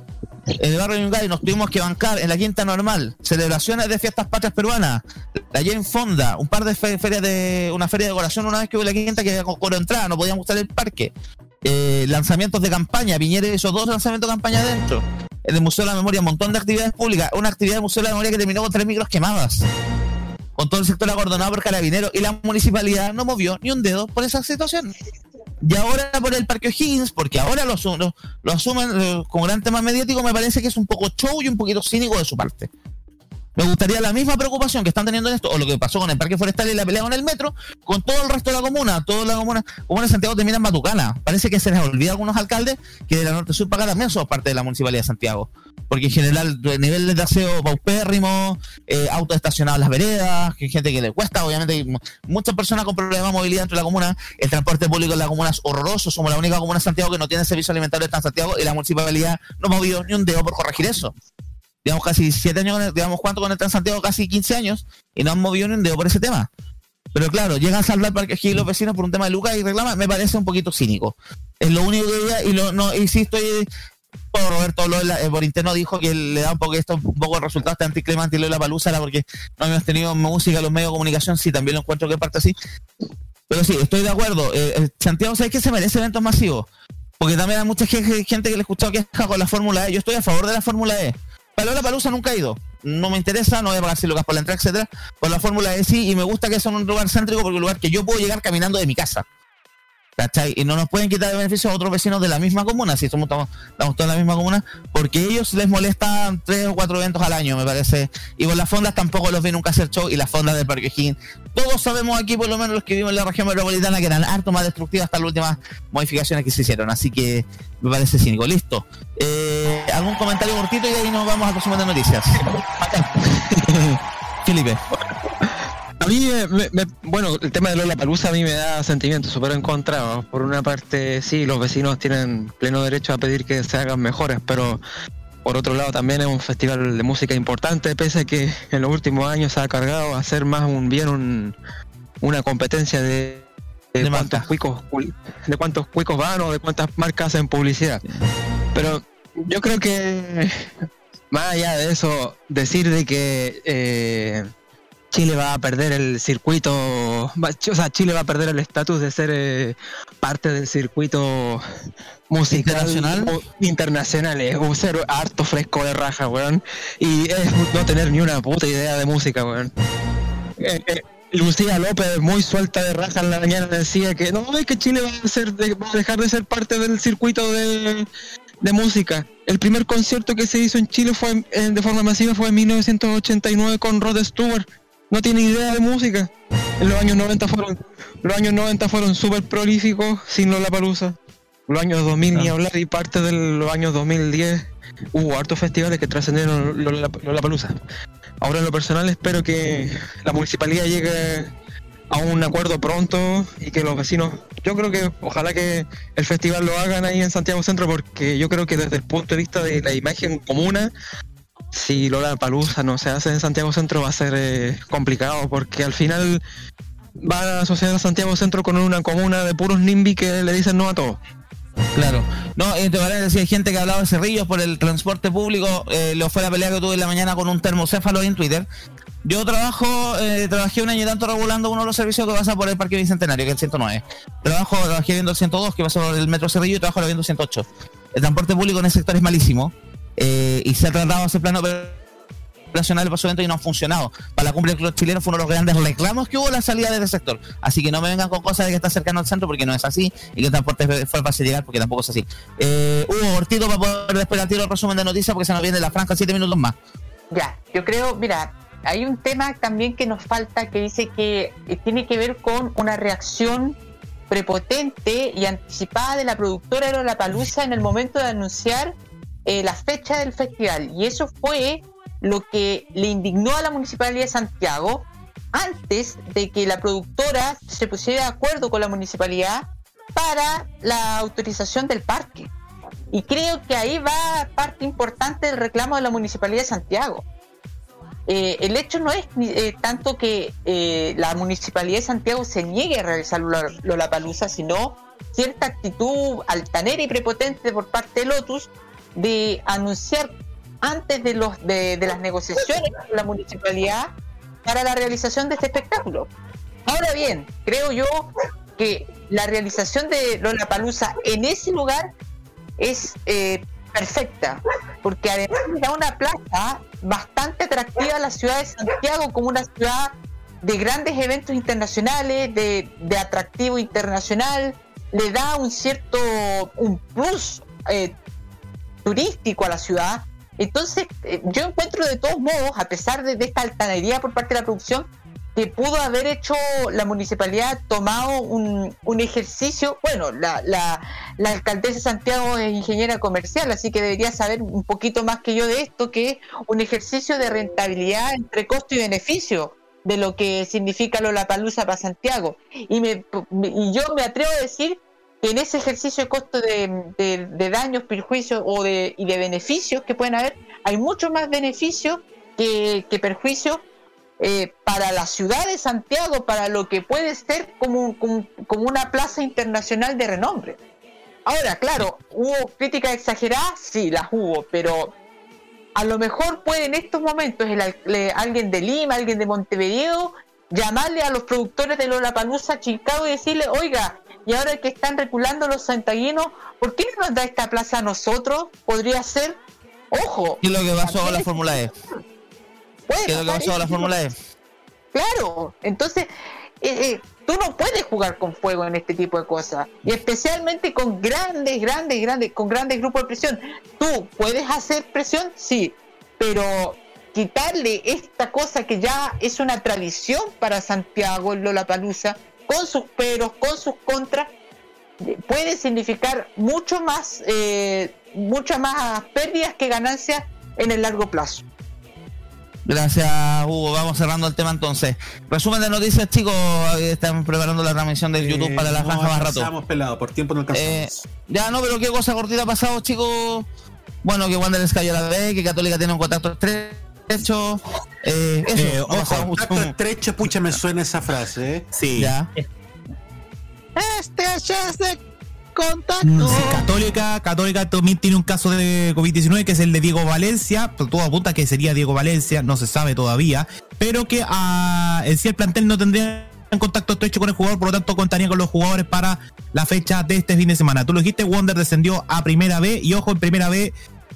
en el barrio Yungay nos tuvimos que bancar en la quinta normal, celebraciones de fiestas patrias peruanas, la Jane Fonda, un par de fe- ferias de, una feria de decoración una vez que hubo en la quinta que coro entrada, no podíamos usar el parque, eh, lanzamientos de campaña, Piñera hizo dos lanzamientos de campaña adentro, en el Museo de la Memoria, un montón de actividades públicas, una actividad del Museo de la Memoria que terminó con tres micros quemadas, con todo el sector acordonado por carabineros, y la municipalidad no movió ni un dedo por esa situación. Y ahora por el Parque O'Higgins, porque ahora lo, lo, lo asumen eh, como gran tema mediático, me parece que es un poco show y un poquito cínico de su parte. Me gustaría la misma preocupación que están teniendo en esto, o lo que pasó con el Parque Forestal y la pelea con el metro, con todo el resto de la comuna. Toda la comuna, comuna de Santiago termina en Matucana. Parece que se les olvida a algunos alcaldes que de la Norte Sur para acá también son parte de la Municipalidad de Santiago. Porque en general, el nivel de aseo paupérrimo, eh, autos estacionados en las veredas, que hay gente que le cuesta, obviamente, muchas personas con problemas de movilidad dentro de la comuna. El transporte público en la comuna es horroroso. Somos la única comuna de Santiago que no tiene servicio alimentario en Santiago y la municipalidad no ha movido ni un dedo por corregir eso digamos, casi siete años, con el- digamos, ¿cuánto con el Transantiago? Casi 15 años, y no han movido ni un dedo por ese tema. Pero claro, llegan a salvar Parque O'Higgins los vecinos por un tema de Lucas y reclama, me parece un poquito cínico. Es lo único que diría, y lo, no, y sí estoy, Roberto lo, eh, por interno dijo que le da un poco esto, un poco de resultado este anticlimático y lo de la palusa, porque no hemos tenido música los medios de comunicación, sí, también lo encuentro que parte así. Pero sí, estoy de acuerdo. Eh, eh, Santiago, ¿sabes que se merece eventos masivos? Porque también hay mucha ge- gente que le escuchado queja con la Fórmula E. Yo estoy a favor de la Fórmula E. Para la Palusa nunca he ido. No me interesa, no voy a pagar 100 lucas por la entrada, etcétera. Por la Fórmula E sí, y me gusta que sea un lugar céntrico porque es un lugar que yo puedo llegar caminando de mi casa. ¿Cachai? Y no nos pueden quitar de beneficio a otros vecinos de la misma comuna, si somos estamos, estamos todos en la misma comuna, porque ellos les molestan tres o cuatro eventos al año, me parece. Y por las fondas tampoco los vi nunca hacer show y las fondas del Parque O'Higgins. Todos sabemos aquí, por lo menos los que vivimos en la región metropolitana, que eran harto más destructivas hasta las últimas modificaciones que se hicieron. Así que me parece cínico. Listo. Eh, ¿Algún comentario cortito y ahí nos vamos al resumen de noticias? <laughs> Felipe. A mí, me- me- bueno, el tema de Lola Palusa a mí me da sentimientos súper encontrados. Por una parte, sí, los vecinos tienen pleno derecho a pedir que se hagan mejores, pero por otro lado también es un festival de música importante, pese a que en los últimos años se ha cargado a hacer más un bien un- una competencia de, de cuántos cuicos de cuántos cuicos van o de cuántas marcas hacen publicidad. Pero yo creo que más allá de eso, decir de que eh, Chile va a perder el circuito, o sea, Chile va a perder el estatus de ser eh, parte del circuito musical ¿Internacional? o- internacional, es un ser harto fresco de raja, weón, y es no tener ni una puta idea de música, weón. Eh, eh, Lucía López, muy suelta de raja en la mañana, decía que no, es que Chile va a, ser, de- va a dejar de ser parte del circuito de, de música. El primer concierto que se hizo en Chile fue eh, de forma masiva fue en 1989 con Rod Stewart. No tiene idea de música. En los años 90 fueron los años 90 fueron súper prolíficos sin Lollapalooza. Los años 2000 ni hablar y parte de los años 2010 hubo hartos festivales que trascendieron Lolla- Lollapalooza. Ahora en lo personal espero que la municipalidad llegue a un acuerdo pronto y que los vecinos, yo creo que ojalá que el festival lo hagan ahí en Santiago Centro porque yo creo que desde el punto de vista de la imagen comuna, si Lola Palusa no se hace en Santiago Centro va a ser eh, complicado porque al final van a asociar a Santiago Centro con una comuna de puros NIMBY que le dicen no a todo. Claro. No, entre paréntesis, hay gente que ha hablado de Cerrillos por el transporte público. Eh, lo fue la pelea que tuve en la mañana con un termocéfalo en Twitter. Yo trabajo, eh, trabajé un año y tanto regulando uno de los servicios que pasa por el Parque Bicentenario, que es el 109. Trabajo, trabajé viendo el 102, que pasa por el Metro Cerrillo, y trabajo viendo el 108. El transporte público en ese sector es malísimo. Eh, y se ha tratado hacer plano operacional por su evento y no ha funcionado. Para la cumbre del chileno fue uno de los grandes reclamos que hubo la salida de ese sector. Así que no me vengan con cosas de que está cercano al centro porque no es así y que el transporte fue fácil llegar porque tampoco es así. Eh, Hugo Ortito para poder después al tiro el resumen de noticias porque se nos viene la franja 7 minutos más. Ya, yo creo, mira, hay un tema también que nos falta que dice que eh, tiene que ver con una reacción prepotente y anticipada de la productora de La Palusa en el momento de anunciar eh, la fecha del festival. Y eso fue lo que le indignó a la Municipalidad de Santiago antes de que la productora se pusiera de acuerdo con la municipalidad para la autorización del parque. Y creo que ahí va parte importante del reclamo de la Municipalidad de Santiago. Eh, el hecho no es eh, tanto que eh, la Municipalidad de Santiago se niegue a realizar la palusa, sino cierta actitud altanera y prepotente por parte de Lotus de anunciar antes de, los, de, de las negociaciones con la municipalidad para la realización de este espectáculo. Ahora bien, creo yo que la realización de Lollapalooza en ese lugar es eh, perfecta, porque además da una plaza bastante atractiva a la ciudad de Santiago como una ciudad de grandes eventos internacionales, de, de atractivo internacional, le da un cierto un plus eh, turístico a la ciudad. Entonces, eh, yo encuentro de todos modos, a pesar de, de esta altanería por parte de la producción, que pudo haber hecho la municipalidad, tomado un, un ejercicio, bueno, la, la, la alcaldesa de Santiago es ingeniera comercial, así que debería saber un poquito más que yo de esto, que es un ejercicio de rentabilidad entre costo y beneficio de lo que significa Lollapalooza para Santiago. Y, me, y yo me atrevo a decir en ese ejercicio de costo de, daños, perjuicios o de, y de beneficios que pueden haber, hay mucho más beneficios que, que perjuicios eh, para la ciudad de Santiago, para lo que puede ser como, como, como, una plaza internacional de renombre. Ahora, claro, hubo críticas exageradas, sí, las hubo, pero a lo mejor puede en estos momentos alguien de Lima, alguien de Montevideo, llamarle a los productores de Lollapalooza Chicago y decirle, oiga, y ahora que están reculando los santaguinos, ¿por qué no nos da esta plaza a nosotros? Podría ser, ojo. Y lo que pasó con la Fórmula E. Bueno, ¿Qué es lo que pasó con la Fórmula E? Claro, entonces eh, eh, tú no puedes jugar con fuego en este tipo de cosas y especialmente con grandes, grandes, grandes, con grandes grupos de presión. Tú puedes hacer presión, sí, pero quitarle esta cosa que ya es una tradición para Santiago, el Lollapalooza, con sus peros, con sus contras, puede significar mucho más, eh, muchas más pérdidas que ganancias en el largo plazo. Gracias, Hugo. Vamos cerrando el tema entonces. Resumen de noticias, chicos. Estamos preparando la transmisión del YouTube Eh, para la no franja más rato. alcanzamos, pelado, por tiempo no alcanzamos. Eh, ya no, pero qué cosa cortita ha pasado, chicos. Bueno, que Wanderers cayó a la B, que Católica tiene un contacto estrecho. Eh, eso, Eh, ojo, contacto estrecho, pucha, me suena esa frase, ¿eh? Sí. Ya. Este es contacto. Mm, Sí, Católica, Católica también tiene un caso de COVID-19 que es el de Diego Valencia, todo apunta a que sería Diego Valencia, no se sabe todavía, pero que ah, en sí el plantel no tendría en contacto estrecho con el jugador, por lo tanto contaría con los jugadores para la fecha de este fin de semana. Tú lo dijiste, Wonder descendió a Primera B y ojo, en Primera B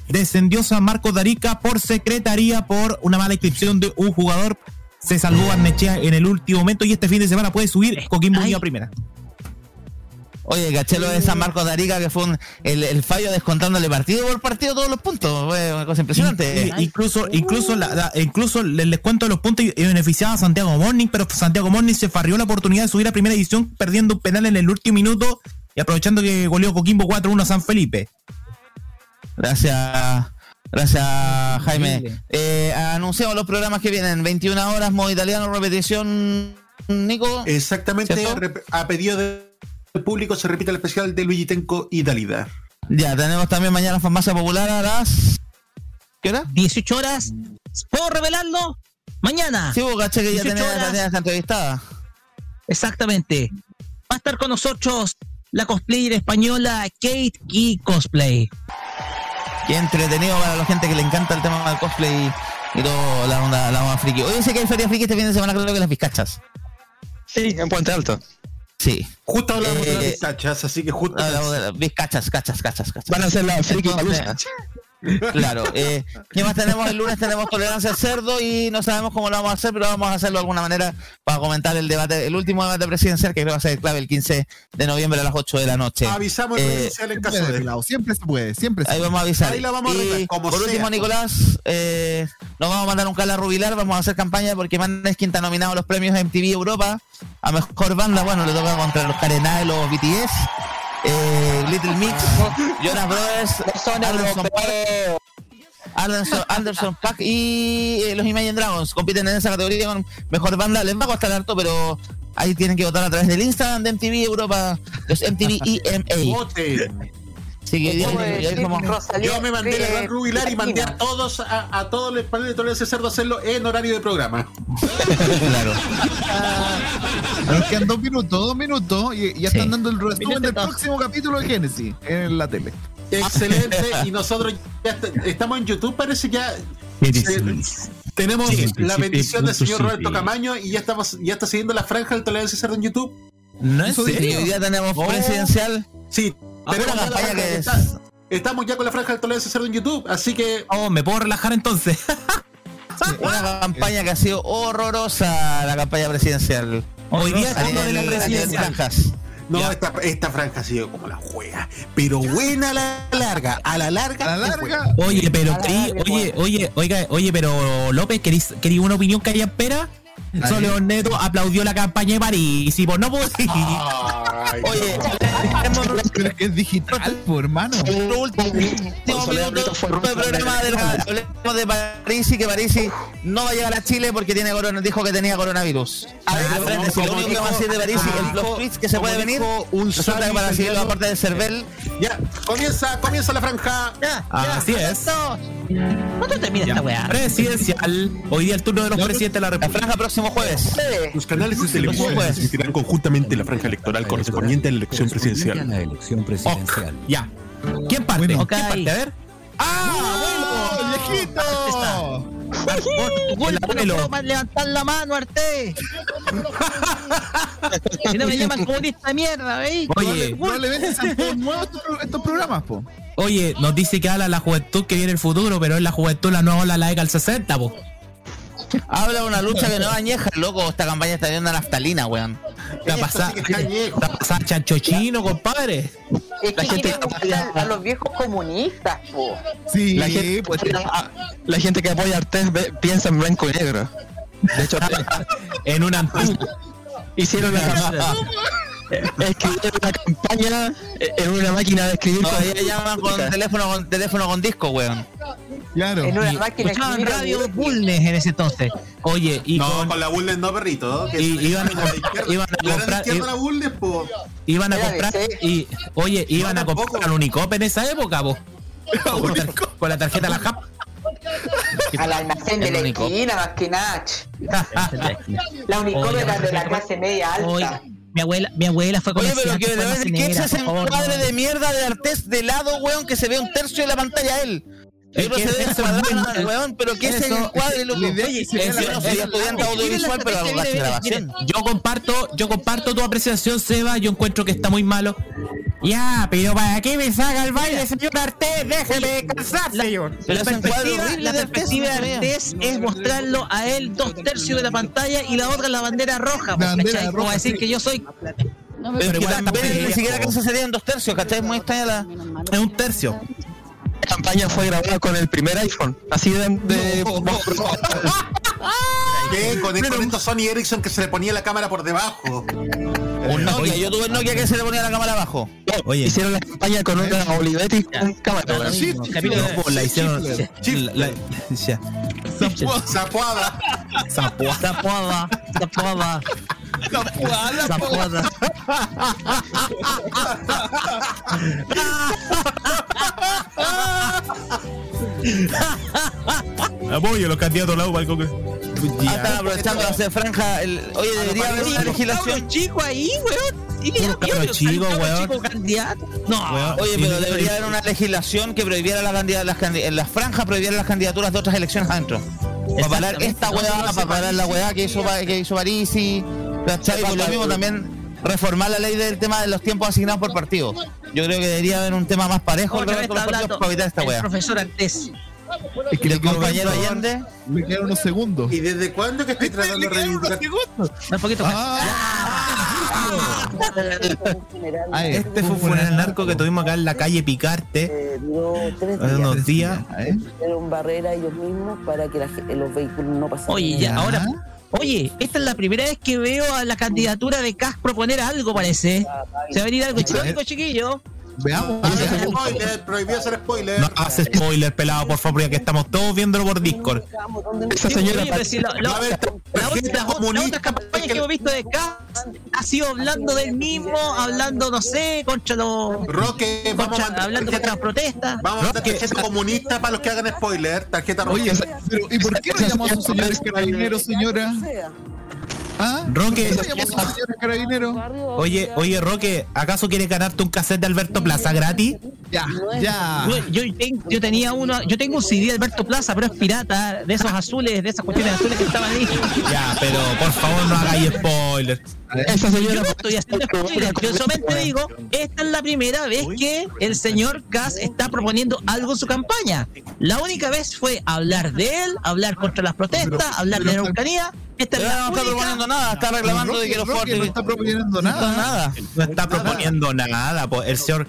descendió San Marcos de Arica por secretaría por una mala inscripción de un jugador. Se salvó Barnechea en el último momento y este fin de semana puede subir Coquimbo Unido a Primera. Oye, caché lo de San Marcos de Arica, que fue un- el, el fallo descontándole partido por partido todos los puntos. Fue una cosa impresionante. Y- incluso, incluso, la, la- incluso el descuento de los puntos y- y beneficiaba a Santiago Morning, pero Santiago Morning se farrió la oportunidad de subir a primera edición perdiendo un penal en el último minuto y aprovechando que goleó Coquimbo 4-1 a San Felipe. Gracias. Gracias, Jaime. Eh, anunciamos los programas que vienen. 21 horas, modo italiano, repetición Nico. Exactamente, a pedido del público se repite el especial de Luigi Tenco y Dalida. Ya, tenemos también mañana Farmacia Popular a las. ¿Qué hora? 18 horas. ¿Puedo revelarlo? Mañana. Sí, vos caché que ya 18 tenía, horas. la entrevistada. Exactamente. Va a estar con nosotros la cosplayer española Kate Key Cosplay. Qué entretenido para la gente que le encanta el tema del cosplay y, y todo la onda, la onda friki. Hoy dice que hay feria friki este fin de semana, creo que las bizcachas. Sí, en Puente Alto. Sí. Justo hablamos de Eh, las bizcachas, así que justo. Hablamos de las bizcachas, cachas, cachas, cachas. Van a hacer la friki Entonces. Claro. Eh, ¿Qué más tenemos? El lunes tenemos tolerancia al cerdo y no sabemos cómo lo vamos a hacer, pero vamos a hacerlo de alguna manera para comentar el debate, el último debate presidencial que creo que va a ser clave el 15 de noviembre a las 8 de la noche. Avisamos en Eh, redes sociales en caso de. pelado, siempre se puede, siempre se Ahí puede. vamos a avisar. Ahí la vamos a Y arreglar, como por sea. último, Nicolás, eh, nos vamos a mandar un cala rubilar, vamos a hacer campaña porque Maneskin está nominado a los premios MTV Europa a mejor banda. Bueno, le toca contra los Karenai, los BTS, eh, Little Mix, <laughs> Jonas Brothers, Son Anderson Park. Anderson, Anderson Pack y eh, los Imagine Dragons compiten en esa categoría con mejor banda. Les va a costar harto, pero ahí tienen que votar a través del Instagram de MTV Europa, los MTV <laughs> EMA. Voten. Así que ¿Cómo y ahí decir, como- Rosalía Yo me mandé la gran rubilar y mandé a todos, a, a todos los paneles de al cerdo a hacerlo en horario de programa. <laughs> claro. Nos quedan dos minutos, dos minutos y ya Sí. están dando el resumen del dos. próximo capítulo de Génesis en la tele. Excelente. <laughs> y nosotros ya est- estamos en YouTube, parece ya. Se- tenemos la bendición del señor Roberto Camaño y ya estamos, ya está siguiendo la franja del tolerancia al cerdo en YouTube. No en Sí, serio. hoy día tenemos Oh. presidencial. Sí, Una campaña que es- está- estamos ya con la franja del tolerancia al cerdo en YouTube, así que Oh, me puedo relajar entonces. <laughs> Una <laughs> campaña que ha sido horrorosa, la campaña presidencial. Hoy día estamos de la presidencial. franjas. no, Ya. esta, esta franja ha sido como la juega. Pero buena a la larga, a la larga. A la larga. Oye, pero querí- oye, oye, oiga, oye, pero López, ¿querís, querí una opinión que haría espera? <laughs> Solo León Neto aplaudió la campaña de París y pues no Ay, <laughs> Oye, es que es digital, pues, hermano. nuestro último programa de la- hablemos de París y que París no va a llegar a Chile porque tiene corona, dijo que tenía coronavirus. A ver, frente, si lo único que va a decir de París el tweets que se puede venir, un resulta que para seguir la parte del CERVEL Ya, comienza, comienza la franja. Así es. ¿Cuándo termina Ya. esta weá? Presidencial. Hoy día el turno de los presidentes de la la República. franja próximo jueves. Los canales de televisión transmitirán conjuntamente la franja electoral correspondiente a la elección presidencial. la elección presidencial. Ya. ¿Quién parte? Bueno. ¿Quién parte? A ver. ¡Ah, viejito! Gol, El abuelo. no puedo levantar la mano, Arte. <laughs> y no me llaman comunista de mierda, ¿veis? Oye, sean todos nuevos estos, pro- estos programas, po. oye, nos dice que habla la juventud que viene el futuro, pero es la juventud la nueva ola de la década del 60, po. Habla de una lucha que no añeja, loco. Esta campaña está viendo a naftalina, weón. La pasada, sí la pasada chancho chino, compadre. Es La que gente buscar a los viejos comunistas, po. Sí, La gente, pues la, la gente que apoya a Artés ve- piensa en blanco y negro. De hecho, <laughs> En una hicieron una campaña. Escribieron una campaña en una máquina de escribir. Todavía llaman con teléfono con teléfono con disco, weón. Claro. En una Y máquina Escuchaban radio en- Bulnes en ese entonces. Oye, y No, con- con la Bulnes no, perrito. que Y- es- iban a- iban a comprar- izquierda la Bulnes, po. iban a comprar y oye, iban No, a comprar tampoco. al Unicop en esa época, po. <laughs> Con, con la tarjeta la JAP. Al almacén de El la esquina, más que nada. La Unicor Oye, era de la oye, clase media Oye, alta. mi abuela, mi abuela fue Oye, pero que ¿qué almacenera, es ese favor, encuadre no. de mierda de Artés de lado, weón, que se ve un tercio de la pantalla a él? Yo no sé de weón, pero ¿qué es el encuadre, loco? la Oye, se yo la soy estudiante audiovisual, pero mira, grabación. Yo comparto, yo comparto tu apreciación, Seba. Yo encuentro que está muy malo. Ya, pero ¿para qué me saca el baile, señor Artés? Déjeme descansar, señor. La perspectiva, la de Artés, perspectiva de no se ve. Artés es mostrarlo a él dos tercios de la pantalla y la otra la bandera roja. La. Como decir que yo soy Pero igual ni siquiera que eso sería en dos tercios, ¿cachai? Muy extraña la... Es un tercio. La campaña fue grabada con el primer iPhone. Así de. de- <laughs> ¿Qué? <laughs> <laughs> Con, con estos Sony Ericsson que se le ponía la cámara por debajo. Un Nokia, yo tuve el Nokia que se le ponía la cámara abajo. Oye. Hicieron la campaña con una Olivetti con cámara. Sí, capítulo No, la hicieron. Chip. la- la- ya. Zapuada. Zapua. tapada, tapada. La poda. Apoyo los candidatos a la UPA Congreso. Ah, están aprovechando hacer franja. el- Oye, debería haber una legislación. chico ahí, weón. Cabros chicos, weón. candidato. No, Weón, Oye, pero debería haber una legislación que prohibiera la las, las franjas prohibiera las candidaturas de otras elecciones adentro. Para parar esta weá, para parar la weá que hizo, que hizo Parisi, ¿cachai? Por lo mismo también reformar la ley del tema de los tiempos asignados por partido. Yo creo que debería haber un tema más parejo para evitar esta el weá. profesor Antes. Es que el compañero Allende, Me quedan unos segundos. ¿Y desde cuándo que estoy tratando de reivindicar? Un poquito más. Ah, eh, Este fue un funeral narco que tuvimos acá en la calle Picarte Eh, duró tres hace unos días. ¿eh? Hicieron barrera ellos mismos para que la ge- los vehículos no pasaran. Oye, ya, ahora. Oye, esta es la primera vez que veo a la candidatura de CAS proponer algo, parece. Se va a venir algo histórico, chiquillo. Veamos. Spoiler, prohibido hacer spoiler. No hace spoiler, pelado, por favor, ya que estamos todos viéndolo por Discord. Esa Sí, señora pero si la- la- a la- otras campañas que hemos visto de CAS ha sido hablando del mismo, hablando, no sé, contra los. Roque, vamos a contra- mandar hablando contra las protestas. Vamos a mandar tarjeta comunista para los que hagan spoiler. Tarjeta roja. Oye, pero ¿y por qué no llamó a señores carabineros, señora? ¿Ah? Roque. Oye, oye, Roque, ¿acaso quieres ganarte un cassette de Alberto Plaza gratis? Ya, ya. Yo, yo, ten- yo tenía uno, yo tengo un CD de Alberto Plaza, pero es pirata, de esos azules, de esas cuestiones azules que estaban ahí. Ya, pero por favor no hagáis spoiler. Esa Yo no estoy haciendo spoiler, yo solamente digo, esta es la primera vez que el señor Kass está proponiendo algo en su campaña. La única vez fue hablar de él, hablar contra las protestas, hablar de la Araucanía. Esta es la única- nada, está reclamando de que los fuertes. no está proponiendo nada. nada. No está proponiendo nada, pues el señor.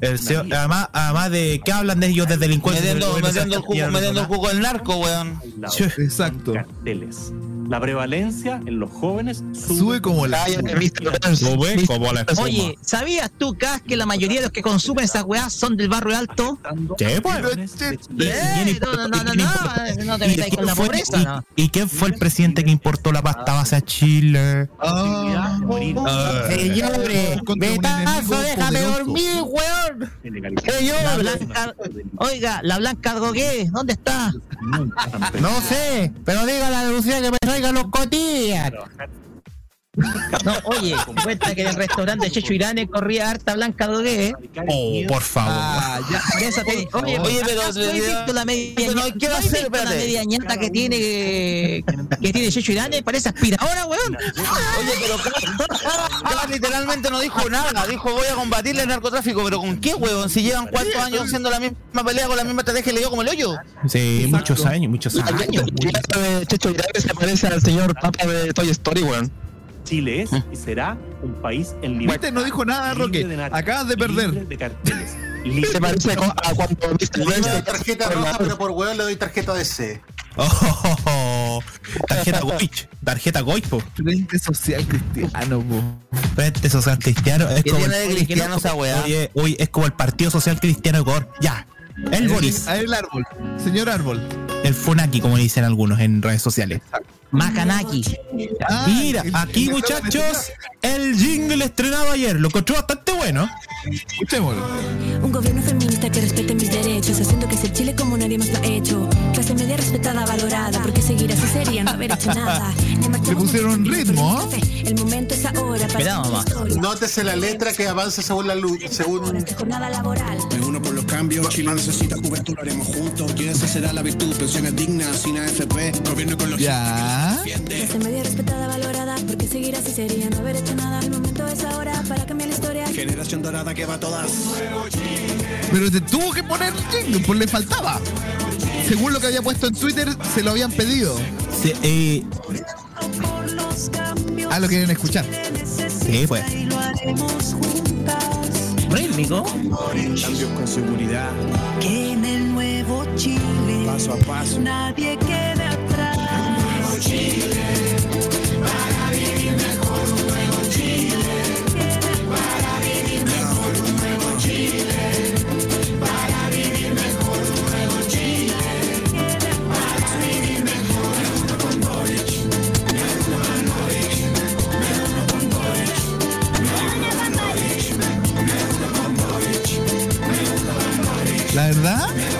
El señor además, además de que hablan de ellos de delincuencia. Metiendo, el jugo, metiendo el jugo del narco, weón. Exacto. carteles. La prevalencia en los jóvenes Sube como la. Sube como la espuma. Oye, ¿sabías tú, Kass, que la mayoría de los que consumen esas weas son del barrio alto? Sí, pues. ¿Y, Eh, quién no, no, no, no, no, te quién con la fue- pobreza, y- ¿no? ¿Y quién fue el presidente que importó la pasta base a Chile? Ah, Ah, Señores, un enemigo poderoso. weón. Oiga, la blanca Gogué, ¿dónde está? no sé, pero diga a la Lucía que me traiga los cotillas. <laughs> No, oye, cuenta que en el restaurante Checho Irane corría harta blanca Gogué. Oh, por favor. Ah, ya. Te- oye, Oye, pero- ¿acaso no has visto la media no, ¿qué va a hacer? visto la media ñata que tiene que tiene Checho Irane? Parece aspiradora, weón. Oye, pero Kass literalmente no dijo nada. Dijo voy a combatir el narcotráfico, pero ¿con qué, weón? Si llevan cuatro años haciendo la misma pelea con la misma estrategia y le dio como el hoyo. Sí, muchos años, muchos años. Checho Irán se parece al señor Papa de Toy Story, weón. Chile es y será un país en libertad. Viste, no dijo nada, Roque. de Acabas de perder. de carteles. <laughs> libre Se parece a cu- a cuando Le doy tarjeta roja, pero por huevo le doy tarjeta de C. Oh, oh, oh. Tarjeta Goich, tarjeta Goich, po. Frente Social Cristiano, po. Frente Social Cristiano. Es ¿Qué como tiene de el- cristiano esa weá? Oye, oye, es como el Partido Social Cristiano de Ecuador. Ya. El Boris, A el árbol. Señor árbol. el Funaki, como le dicen algunos en redes sociales. Macanaki. Ah, Mira, aquí muchachos, el jingle estrenado ayer. Lo encontré bastante bueno. Escuchémoslo. Un gobierno feminista que respete mis derechos, haciendo que sea Chile como nadie más lo ha hecho. Clase media respetada, valorada, porque seguir así sería no haber hecho nada. <laughs> Le pusieron ritmo, ¿ah? El momento es ahora para Mira, mamá. Nótese la letra que avanza según la luz, según jornada laboral. Me uno por los cambios, Chile necesita juventud, lo haremos juntos. Y esa será la virtud, pensiones dignas, sin AFP, gobierno con los Ya. Clase media respetada, valorada, porque seguir así sería no haber hecho nada. El momento es ahora para cambiar la historia. Generación dorada que va a todas. Pero te tuvo que poner jingle, pues le faltaba. Según lo que había puesto en Twitter, se lo habían pedido. Sí, eh, Ah, lo quieren escuchar. sí, pues. Rítmico. Cambios con seguridad, Que en el nuevo Chile paso a paso. nadie quede atrás verdad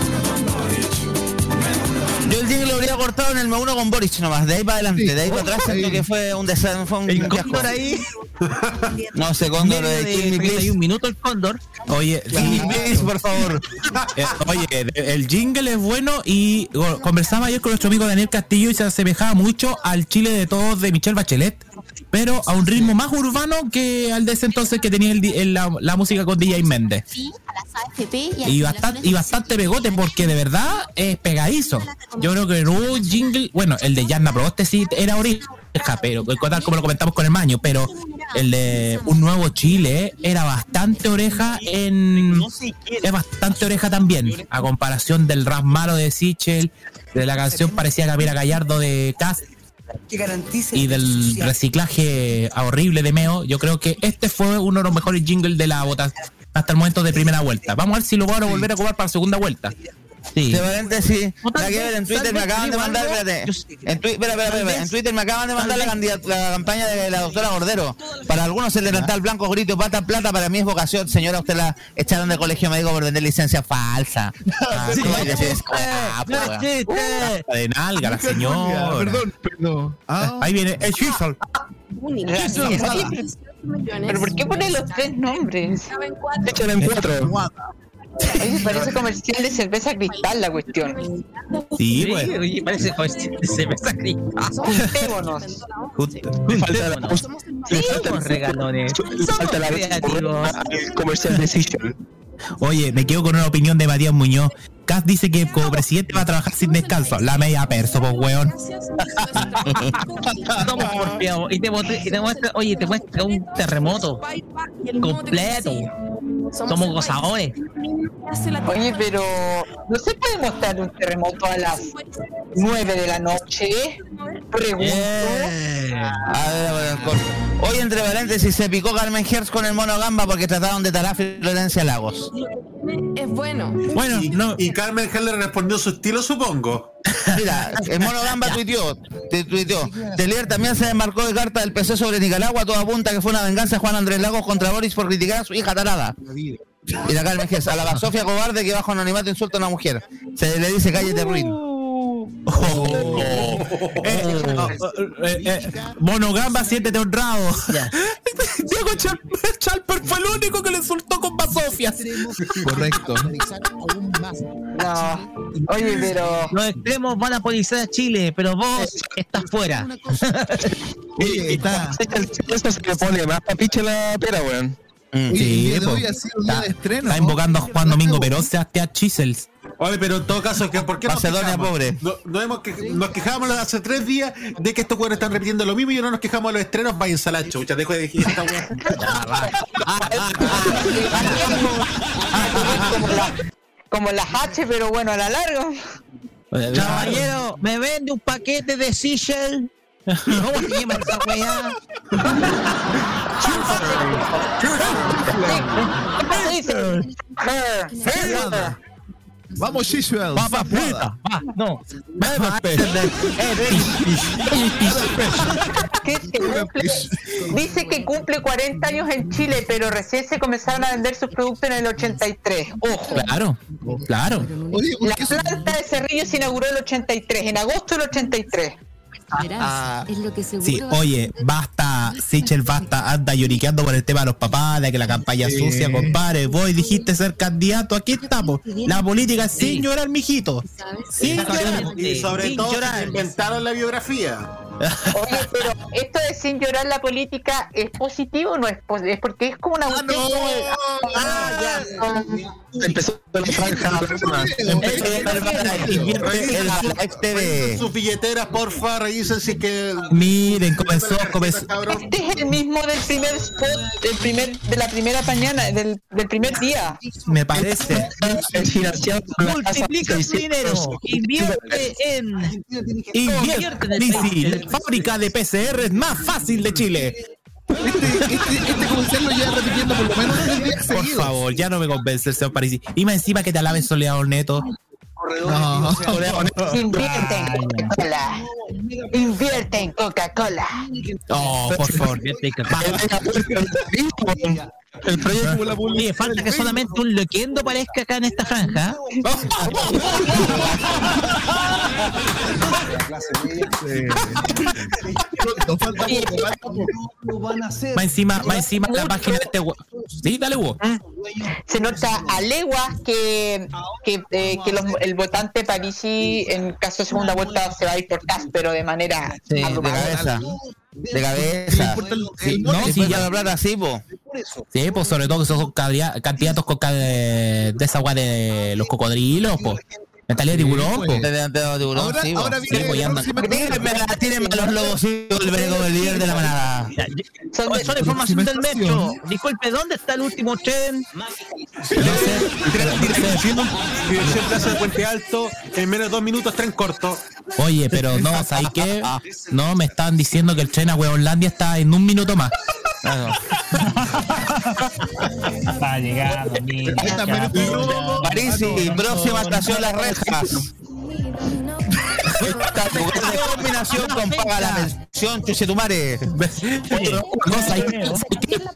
Fórmula 1 con Boris nomás, de ahí para adelante, de ahí para atrás siento que fue un desastre, fue un El cóndor ahí. <laughs> No sé, Cóndor, eh, de Me Please. 31 minutos el cóndor. Oye, Me Please, por favor. <laughs> Eh, oye, el jingle es bueno y bueno, conversaba ayer con nuestro amigo Daniel Castillo y se asemejaba mucho al Chile de todos de Michelle Bachelet, pero a un ritmo más urbano que al de ese entonces que tenía el di- el- la, la música con DJ Méndez. Y bastante, y bastante pegote porque de verdad es pegadizo. Yo creo que no jingle, bueno, el de Yanna Proboste sí era oreja, pero tal como lo comentamos con el Maño, pero el de Un Nuevo Chile era bastante oreja en... Es bastante oreja también, a comparación del rap malo de Sichel, de la canción parecía Gabriela Gallardo de Cast y del reciclaje horrible de Meo, yo creo que este fue uno de los mejores jingles de la votación hasta el momento de primera vuelta. Vamos a ver si lo van a volver a jugar para segunda vuelta. De paréntesis, la que en Twitter me acaban de mandar, espérate, en, Twi- espera, espera, espera, en Twitter me acaban de mandar la, candidat- la campaña de la doctora Gordero. Para algunos el delantal blanco, grito, pata, plata, para mí es vocación. Señora, usted la echaron de colegio médico por vender licencia falsa. <laughs> Ah, Sí. Ah, pues, weón. De nalga, la <laughs> señora. Perdón, perdón. Ah, Ahí viene el Chisel. ¿Pero por qué pone los tres nombres? Échale en cuatro. Oye, parece comercial de cerveza cristal la cuestión. Sí, pues. Oye, parece comercial de cerveza cristal. Juntémonos. Me falta la Sí, somos regalones. falta la creativos. comercial de Sichel. Oye, me quedo con una opinión de Matías Muñoz. Cas dice que como presidente va a trabajar sin descanso. La media perso, pues, weón. Porfiados. Y te, muestra- y te muestra, oye, te muestra un terremoto completo. Somos gozadores. Oye, pero ¿no se puede mostrar un terremoto a las 9 de la noche? Pregunto. Eh. A ver, a ver, con- Hoy, entre paréntesis, se picó Carmen Hertz con el mono gamba porque trataron de talar Florencia Lagos. Es bueno. Bueno, y, no. y Carmen Heller respondió su estilo, supongo. Mira, el mono gamba <laughs> tuiteó, te- tuiteó. Telier también se desmarcó de carta del PC sobre Nicaragua, todo apunta que fue una venganza de Juan Andrés Lagos contra Boris por criticar a su hija tarada. Y la Carmen Hertz, a la Sofía cobarde que bajo anonimato insulta a una mujer. Se le dice cállate ruin. Eh, eh, eh, Monogamba, siéntete honrado. <laughs> Diego Chal- Chalper fue el único que le insultó con basofias. <laughs> correcto. No. Oye, pero. Los extremos van a politizar a Chile, pero vos estás fuera. <laughs> Oye, está. Esto se le pone más papiche la pera, weón. Sí, ha sido el día de estreno. Está invocando a Juan Domingo Perón, Sebastián Chisels. Oye, pero en todo caso, ¿qué- ¿por qué Macedonia pobre. No- no hemos que- nos quejamos hace tres días de que estos weones están repitiendo lo mismo y ahora nos quejamos de los estrenos. Váyanse a la chucha, dejo de decir esta weá. como, la- como las H, pero bueno, a la larga. Caballero, ¿me vende un paquete de Seashell? ¿Cómo se llama esa weá? ¿Cómo se Vamos, Shishwell. Papa frita. Ah, no. que se cumple- dice que cumple 40 años en Chile, pero recién se comenzaron a vender sus productos en el 83. Ojo. Claro, claro. Oye, ¿por La planta de Cerrillo se inauguró en el 83, en agosto del 83. Ah, es lo que seguro Sí, oye, basta, Sichel, basta, anda lloriqueando por el tema de los papás, de que la campaña es sucia, compadre. Vos dijiste ser candidato, aquí estamos. La política es sin llorar, mijito. Sin llorar. Y sobre Sin todo, llorar. se inventaron la biografía. Oye, pero esto de sin llorar la política es positivo o no es positivo? Es porque es como una como de- Ah, ya. Empezó la franja. Invierte en la TV. Sus billeteras, porfa, revisen que. Miren, comenzó, comenzó. Este es el mismo del primer spot, del primer, de la primera mañana, del, del primer día. Me parece. Multiplica tu 600. dinero. Invierte en. Invierte difícil. Fábrica de PCR es más fácil de Chile. Este, este, este comercial lo lleva repitiendo por lo menos tres días Por seguidos. favor, ya no me convence el señor Parisi. Y más encima que te alaben soleado neto. No. Invierte en Coca-Cola. Invierte en Coca-Cola. Oh, por favor. El proyecto Oye, falta que solamente un loquendo aparezca acá en esta franja. Más encima, más encima la página de este Sí, dale Hugo. Se nota a leguas que, que, eh, que los- el votante parisi en caso de segunda vuelta se va a ir por Cas, pero de manera Sí, de cabeza. De cabeza. Sí, No, si ya hablar así, po. Sí, pues sobre todo que son candidatos con de, esa weá de los cocodrilos, pues. Mentalidad de tiburón, pues. De, de, de tiburón, Ahora- sí, po. ahora viene pues. Tírenme a- los lobos y volveré como el líder de la manada. Son Oh, información del metro. Disculpe, ¿dónde está el último tren? Dirección Plaza de Puente Alto, en menos de dos minutos, tren corto. Oye, pero no, ¿sabes qué? No, me estaban diciendo que el tren a Hueonlandia está en un minuto más. Está llegando. París y próxima estación Las Esta combinación con paga la pensión, chuchetumare.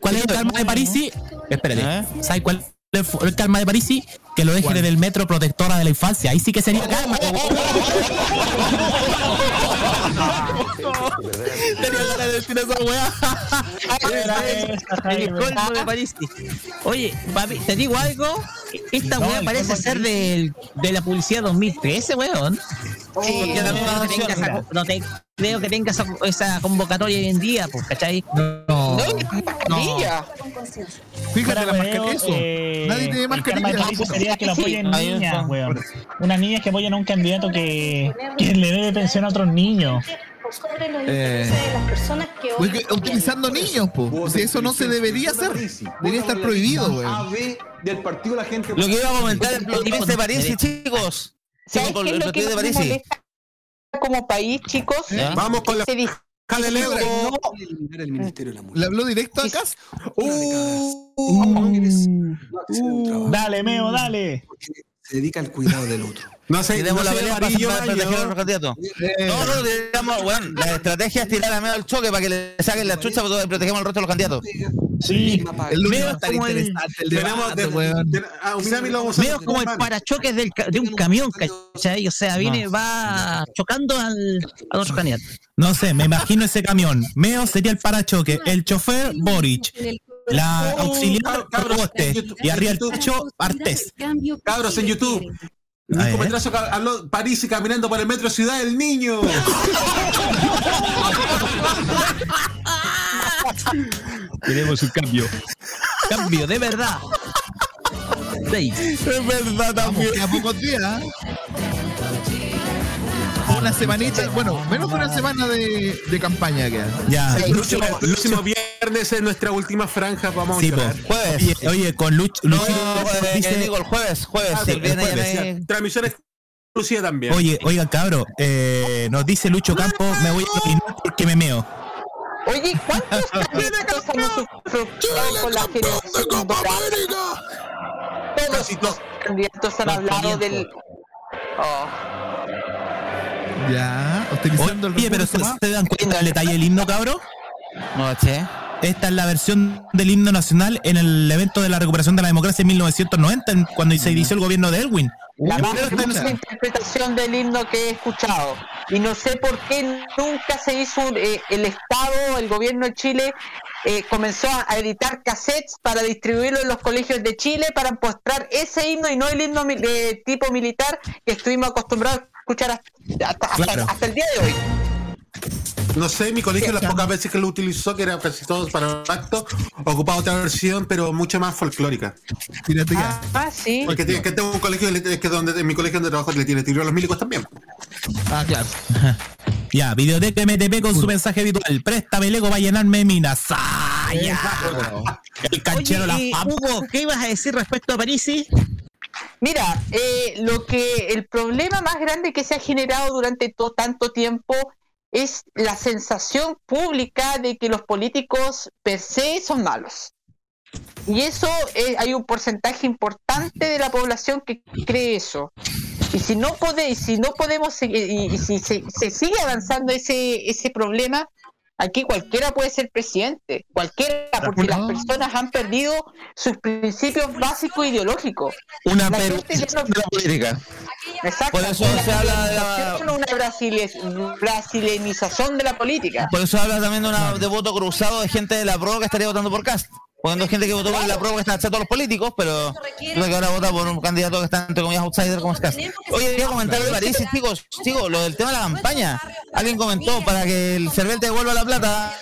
¿Cuál es el karma de Parisi? Espérate. ¿Sabes cuál es el karma de Parisi? Que lo dejen en el metro protectora de la infancia. Ahí sí que sería karma. Tenía ganas de decir esa weá. <laughs> El colmo de París. Oye, papi, te digo algo. Esta weá parece ser del, de la publicidad 2013, weón. Sí, no, creo que tenga esa, no te- creo que tenga esa, esa convocatoria hoy en día, pues, ¿cachai? No. mascarilla. Fíjate la mascarilla, eso. eh, Nadie tiene mascarilla. sería que lo apoyen niñas, weón. Unas niñas que apoyan a un candidato que, que le debe pensión a otros niños. Eh, que- utilizando niños, pues. Si eso no se debería hacer. Debería estar prohibido, weón. del partido la gente Lo que iba a comentar el plot de París, chicos. ¿Sabes qué es lo que París. molesta como país, chicos? ¿Ya? Vamos con la eliminar el Ministerio de la Mujer. ¿Le habló directo acá? Dale, Meo, dale. Se dedica al cuidado del otro. No sé, no la pelea para proteger a los candidatos. No, no, digamos, bueno, la estrategia es tirar a medio al choque para que le saquen la chucha y protegemos al resto de los candidatos. Sí, El lunes va a estar el- interesante el Tenemos debate, de- weón. ah, vamos a como el parachoques del, de un camión, ¿cachai? O sea, viene, va chocando al, al otro candidato. No sé, me imagino ese camión. Meo sería el parachoque, el chofer Boric, la auxiliar Proboste y arriba el techo Artés. Cabros en YouTube. Comentario que habló París y caminando por el metro Ciudad del Niño. <laughs> Queremos un cambio. Cambio, de verdad. Seis. Es verdad Vamos, que a pocos días. ¿eh? Una semanita, bueno, menos de una semana de, de campaña queda. Ya. El próximo, el próximo viernes es nuestra última franja. Vamos Sí, a llorar. Jueves. Oye, oye, con Luch, No, Luchito eh, dice, digo el jueves, jueves. Ah, el el viernes jueves, ya Transmisión exclusiva también. oye, oiga, cabro, eh, nos dice Lucho Campos, me voy a orinar porque me meo. Oye, ¿cuántos candidatos hemos frustrado con la generación dorada? Todos los candidatos han hablado del... Oh. Ya, utilizando el Oye, pero ¿se, se dan cuenta del detalle del himno, cabro? No, che. Esta es la versión del himno nacional en el evento de la recuperación de la democracia en 1990, en- cuando se inició el gobierno de Elwin. La más hermosa interpretación del himno que he escuchado. Y no sé por qué nunca se hizo un- eh, el Estado, el gobierno de Chile, eh, comenzó a, editar cassettes para distribuirlo en los colegios de Chile para mostrar ese himno y no el himno de tipo militar que estuvimos acostumbrados a escuchar hasta, hasta- hasta- Claro. hasta el día de hoy. No sé, mi colegio las pocas veces que lo utilizó, que era casi todos para acto, ocupaba otra versión, pero mucho más folclórica. Fíjate Ah, ah, sí. Porque tiene- que tengo un colegio, que donde en mi colegio donde trabajo le tiene tiro a los milicos también. Ah, claro. <laughs> Ya, Videoteca MTP con su mensaje habitual. Préstame Lego para llenarme de minas. ¡Ah, ya! El canchero Oye, la. Hugo, ¿qué ibas a decir respecto a Parisi? Mira, eh, lo que el problema más grande que se ha generado durante to- tanto tiempo es la sensación pública de que los políticos per se son malos. Y eso eh, hay un porcentaje importante de la población que cree eso. Y si no puede, y si no podemos y, y si se, se sigue avanzando ese, ese problema, Aquí cualquiera puede ser presidente, cualquiera, porque las personas han perdido sus principios básicos ideológicos. Una La gente no- de la política. Exacto. Por eso se habla de la- una brasile- brasilenización de la política. Por eso habla también de, una, de voto cruzado de gente de la pro que estaría votando por Cast. Porque hay gente que votó por la pro que está todos los políticos, pero creo que ahora vota por un candidato que está entre comillas outsider como es Cast. Oye, quería comentar de París, chicos, chicos, lo del tema de la campaña. Alguien comentó para que el Cervel te devuelva la plata,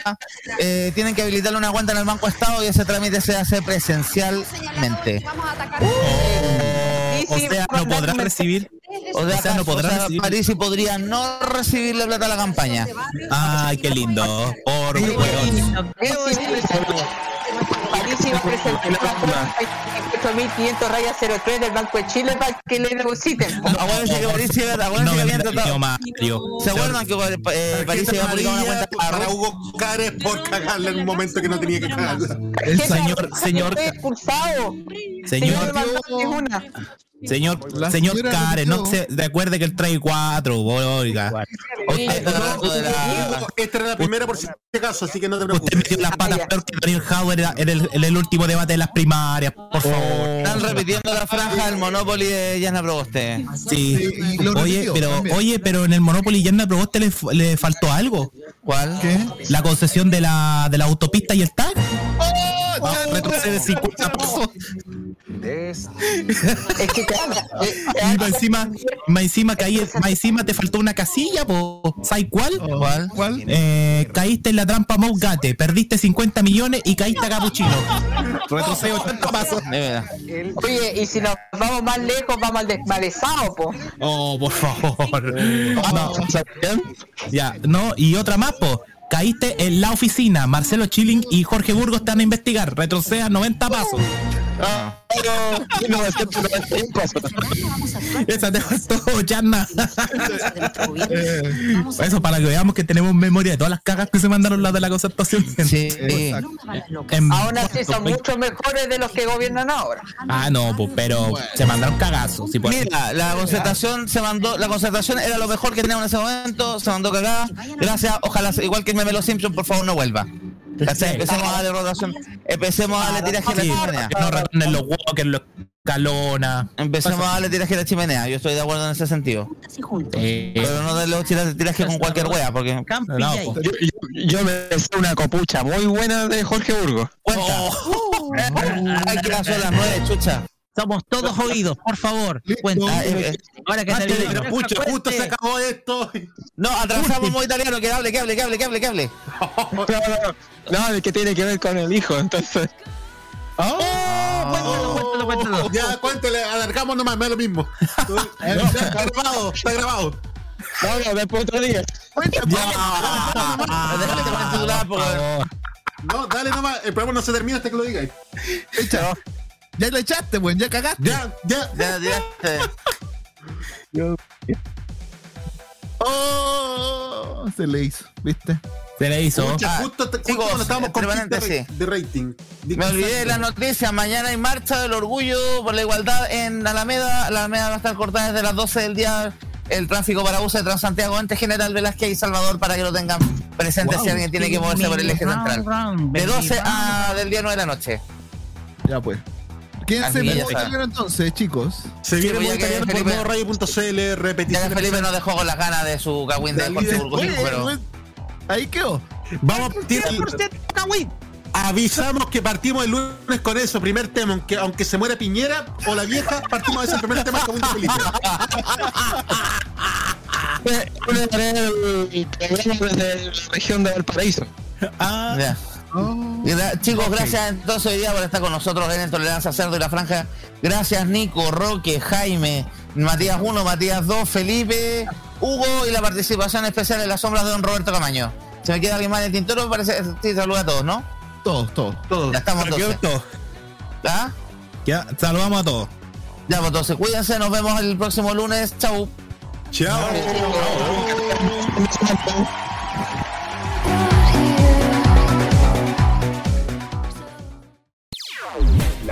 eh, tienen que habilitarle una cuenta en el Banco Estado y ese trámite se hace presencialmente. O sea, no podrá recibir. O sea, O sea, no podrá o sea, recibir. París y podría no recibir la plata a la campaña. Ay, qué lindo. Por weón. París iba a presentar 8.500 rayas 03 del Banco de Chile para que le depositen. Acuérdense que París iba acuérdense No que habían vendrá tratado. niño Mario. ¿Se acuerdan que eh, París iba a publicar una cuenta para Hugo Cares por cagarle en un momento que no tenía que cagarla. El señor, señor, señor, una. Señor, La señor Karen, no se recuerde que él trae cuatro, oiga. Usted está hablando de la- Hugo, Esta era la primera por si acaso, así que no te Usted preocupes. metió las patas peor que Daniel Howard en, el, en el último debate de las primarias, por favor. Están repitiendo la franja del Monopoly de Yana Proboste. Sí. Oye, pero, oye, pero en el Monopoly Yanda Proboste le, le faltó algo. ¿Cuál? ¿Qué? La concesión de la, de la autopista y el tag. Ah, retrocede 50 pasos. Es que eh, Y más encima, más encima, caí, más encima te faltó una casilla, po. ¿sabes cuál? ¿Cuál? ¿Cuál? Eh, caíste en la trampa Mougate, perdiste 50 millones y caíste a Capuchino. Retrocede 80 pasos. De verdad. Oye, y si nos vamos más lejos, vamos al desmalezado, po. Oh, por favor. No, ya, no, y otra más, po. Caíste en la oficina. Marcelo Chilling y Jorge Burgos te van a investigar. Retroceda 90 pasos. Esa te. Eh, Eso para que veamos que tenemos memoria de todas las cagas que se mandaron las de la concertación. Sí. Aún así son mucho mejores de los que gobiernan ahora. Ah, no, pues, pero se mandaron cagazos. Mira, la concertación se mandó, la concertación era lo mejor que teníamos en ese momento, se mandó cagada. Gracias, ojalá, igual que el meme de los Simpsons, por favor no vuelva. ¿Cachai? Empecemos a darle rotación, empecemos a darle tiraje a la chimenea. que no retornen los Walker, los Calona. Empecemos a darle tiraje a la chimenea, yo estoy de acuerdo en ese sentido. Eh, Pero no darle tiraje, tiraje con cualquier wea, porque... no, pues. Yo, yo- yo me sé una copucha muy buena de Jorge Burgos. Cuenta. <laughs> Hay que las nueve, chucha. Somos todos oídos, por favor. Cuenta. Ah, eh, eh. Ahora que que pucha, justo se acabó esto. No, atrasamos modo italiano, que hable, que hable, que hable, que hable, que hable. No, no, no, no, es que tiene que ver con el hijo, entonces. Cuéntalo, cuéntalo, cuéntalo. Ya, cuéntale, alargamos nomás, me da lo mismo. Ya, está grabado, está grabado. No, no, después otro día. Ah, titular, porque- No, dale nomás, el programa no se termina hasta que lo digáis. Echa. Ya le echaste, weón, ya cagaste. Ya, ya. Ya tiraste. <laughs> Oh, se le hizo, ¿viste? Se le hizo. Pucha, Ah, justo, justo chicos, cuando estábamos con pic de, rating. Me olvidé de la noticia, mañana hay marcha del orgullo por la igualdad en Alameda. La Alameda va a estar cortada desde las 12 del día el tráfico para buses de Transantiago entre General Velázquez y Salvador para que lo tengan presente si alguien tiene que moverse por el eje central. De 12 a del día 9 de la noche. Ya pues. Quédense en ya modo italiano entonces, chicos. Se viene muy ya que italiano por modoradio.cl, Ya repetición. que Felipe nos dejó con las ganas de su cagüín de Jorge Burgos, pero Ahí quedó. Vamos a partir. Avisamos que partimos el lunes con eso, primer tema, aunque, aunque se muera Piñera o la vieja, partimos a ese primer tema con un Felipe. Una tarea del desde la región de Valparaíso. Ah, ya. Gra- Chicos, gracias entonces hoy día por estar con nosotros en Tolerancia Cerdo y la Franja. Gracias Nico, Roque, Jaime, Matías 1, Matías 2, Felipe, Hugo y la participación especial en las sombras de don Roberto Camaño. ¿Se me queda alguien más en el tintero? Parece sí, saluda a todos, ¿no? Todos, todos. Todo. Ya estamos pero quedó entonces. todo. ¿Ah? Ya, saludamos a todos. Ya, pues entonces cuídense, nos vemos el próximo lunes. Chau. Chao.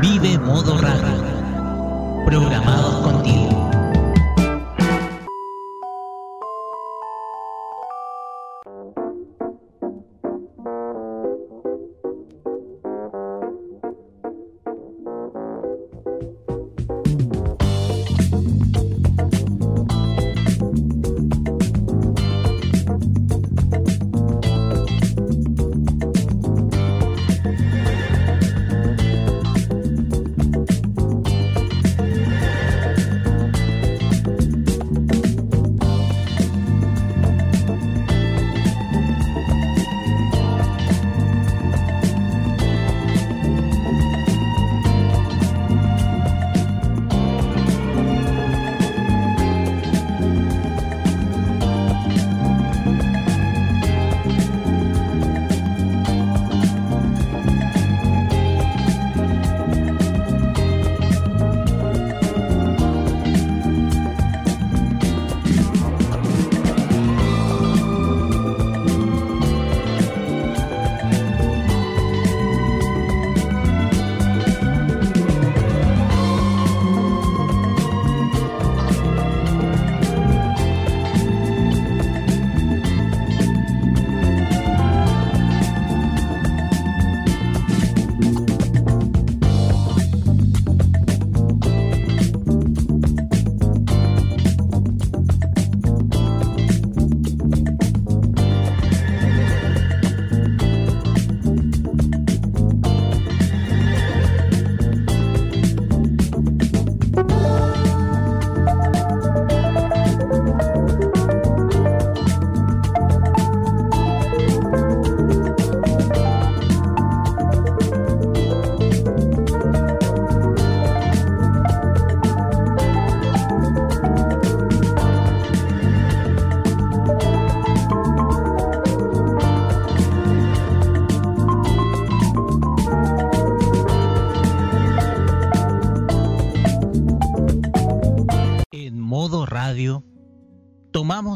Vive modo radio. Programados contigo.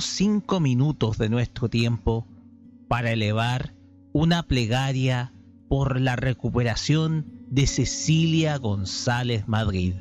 Cinco minutos de nuestro tiempo para elevar una plegaria por la recuperación de Cecilia González Madrid.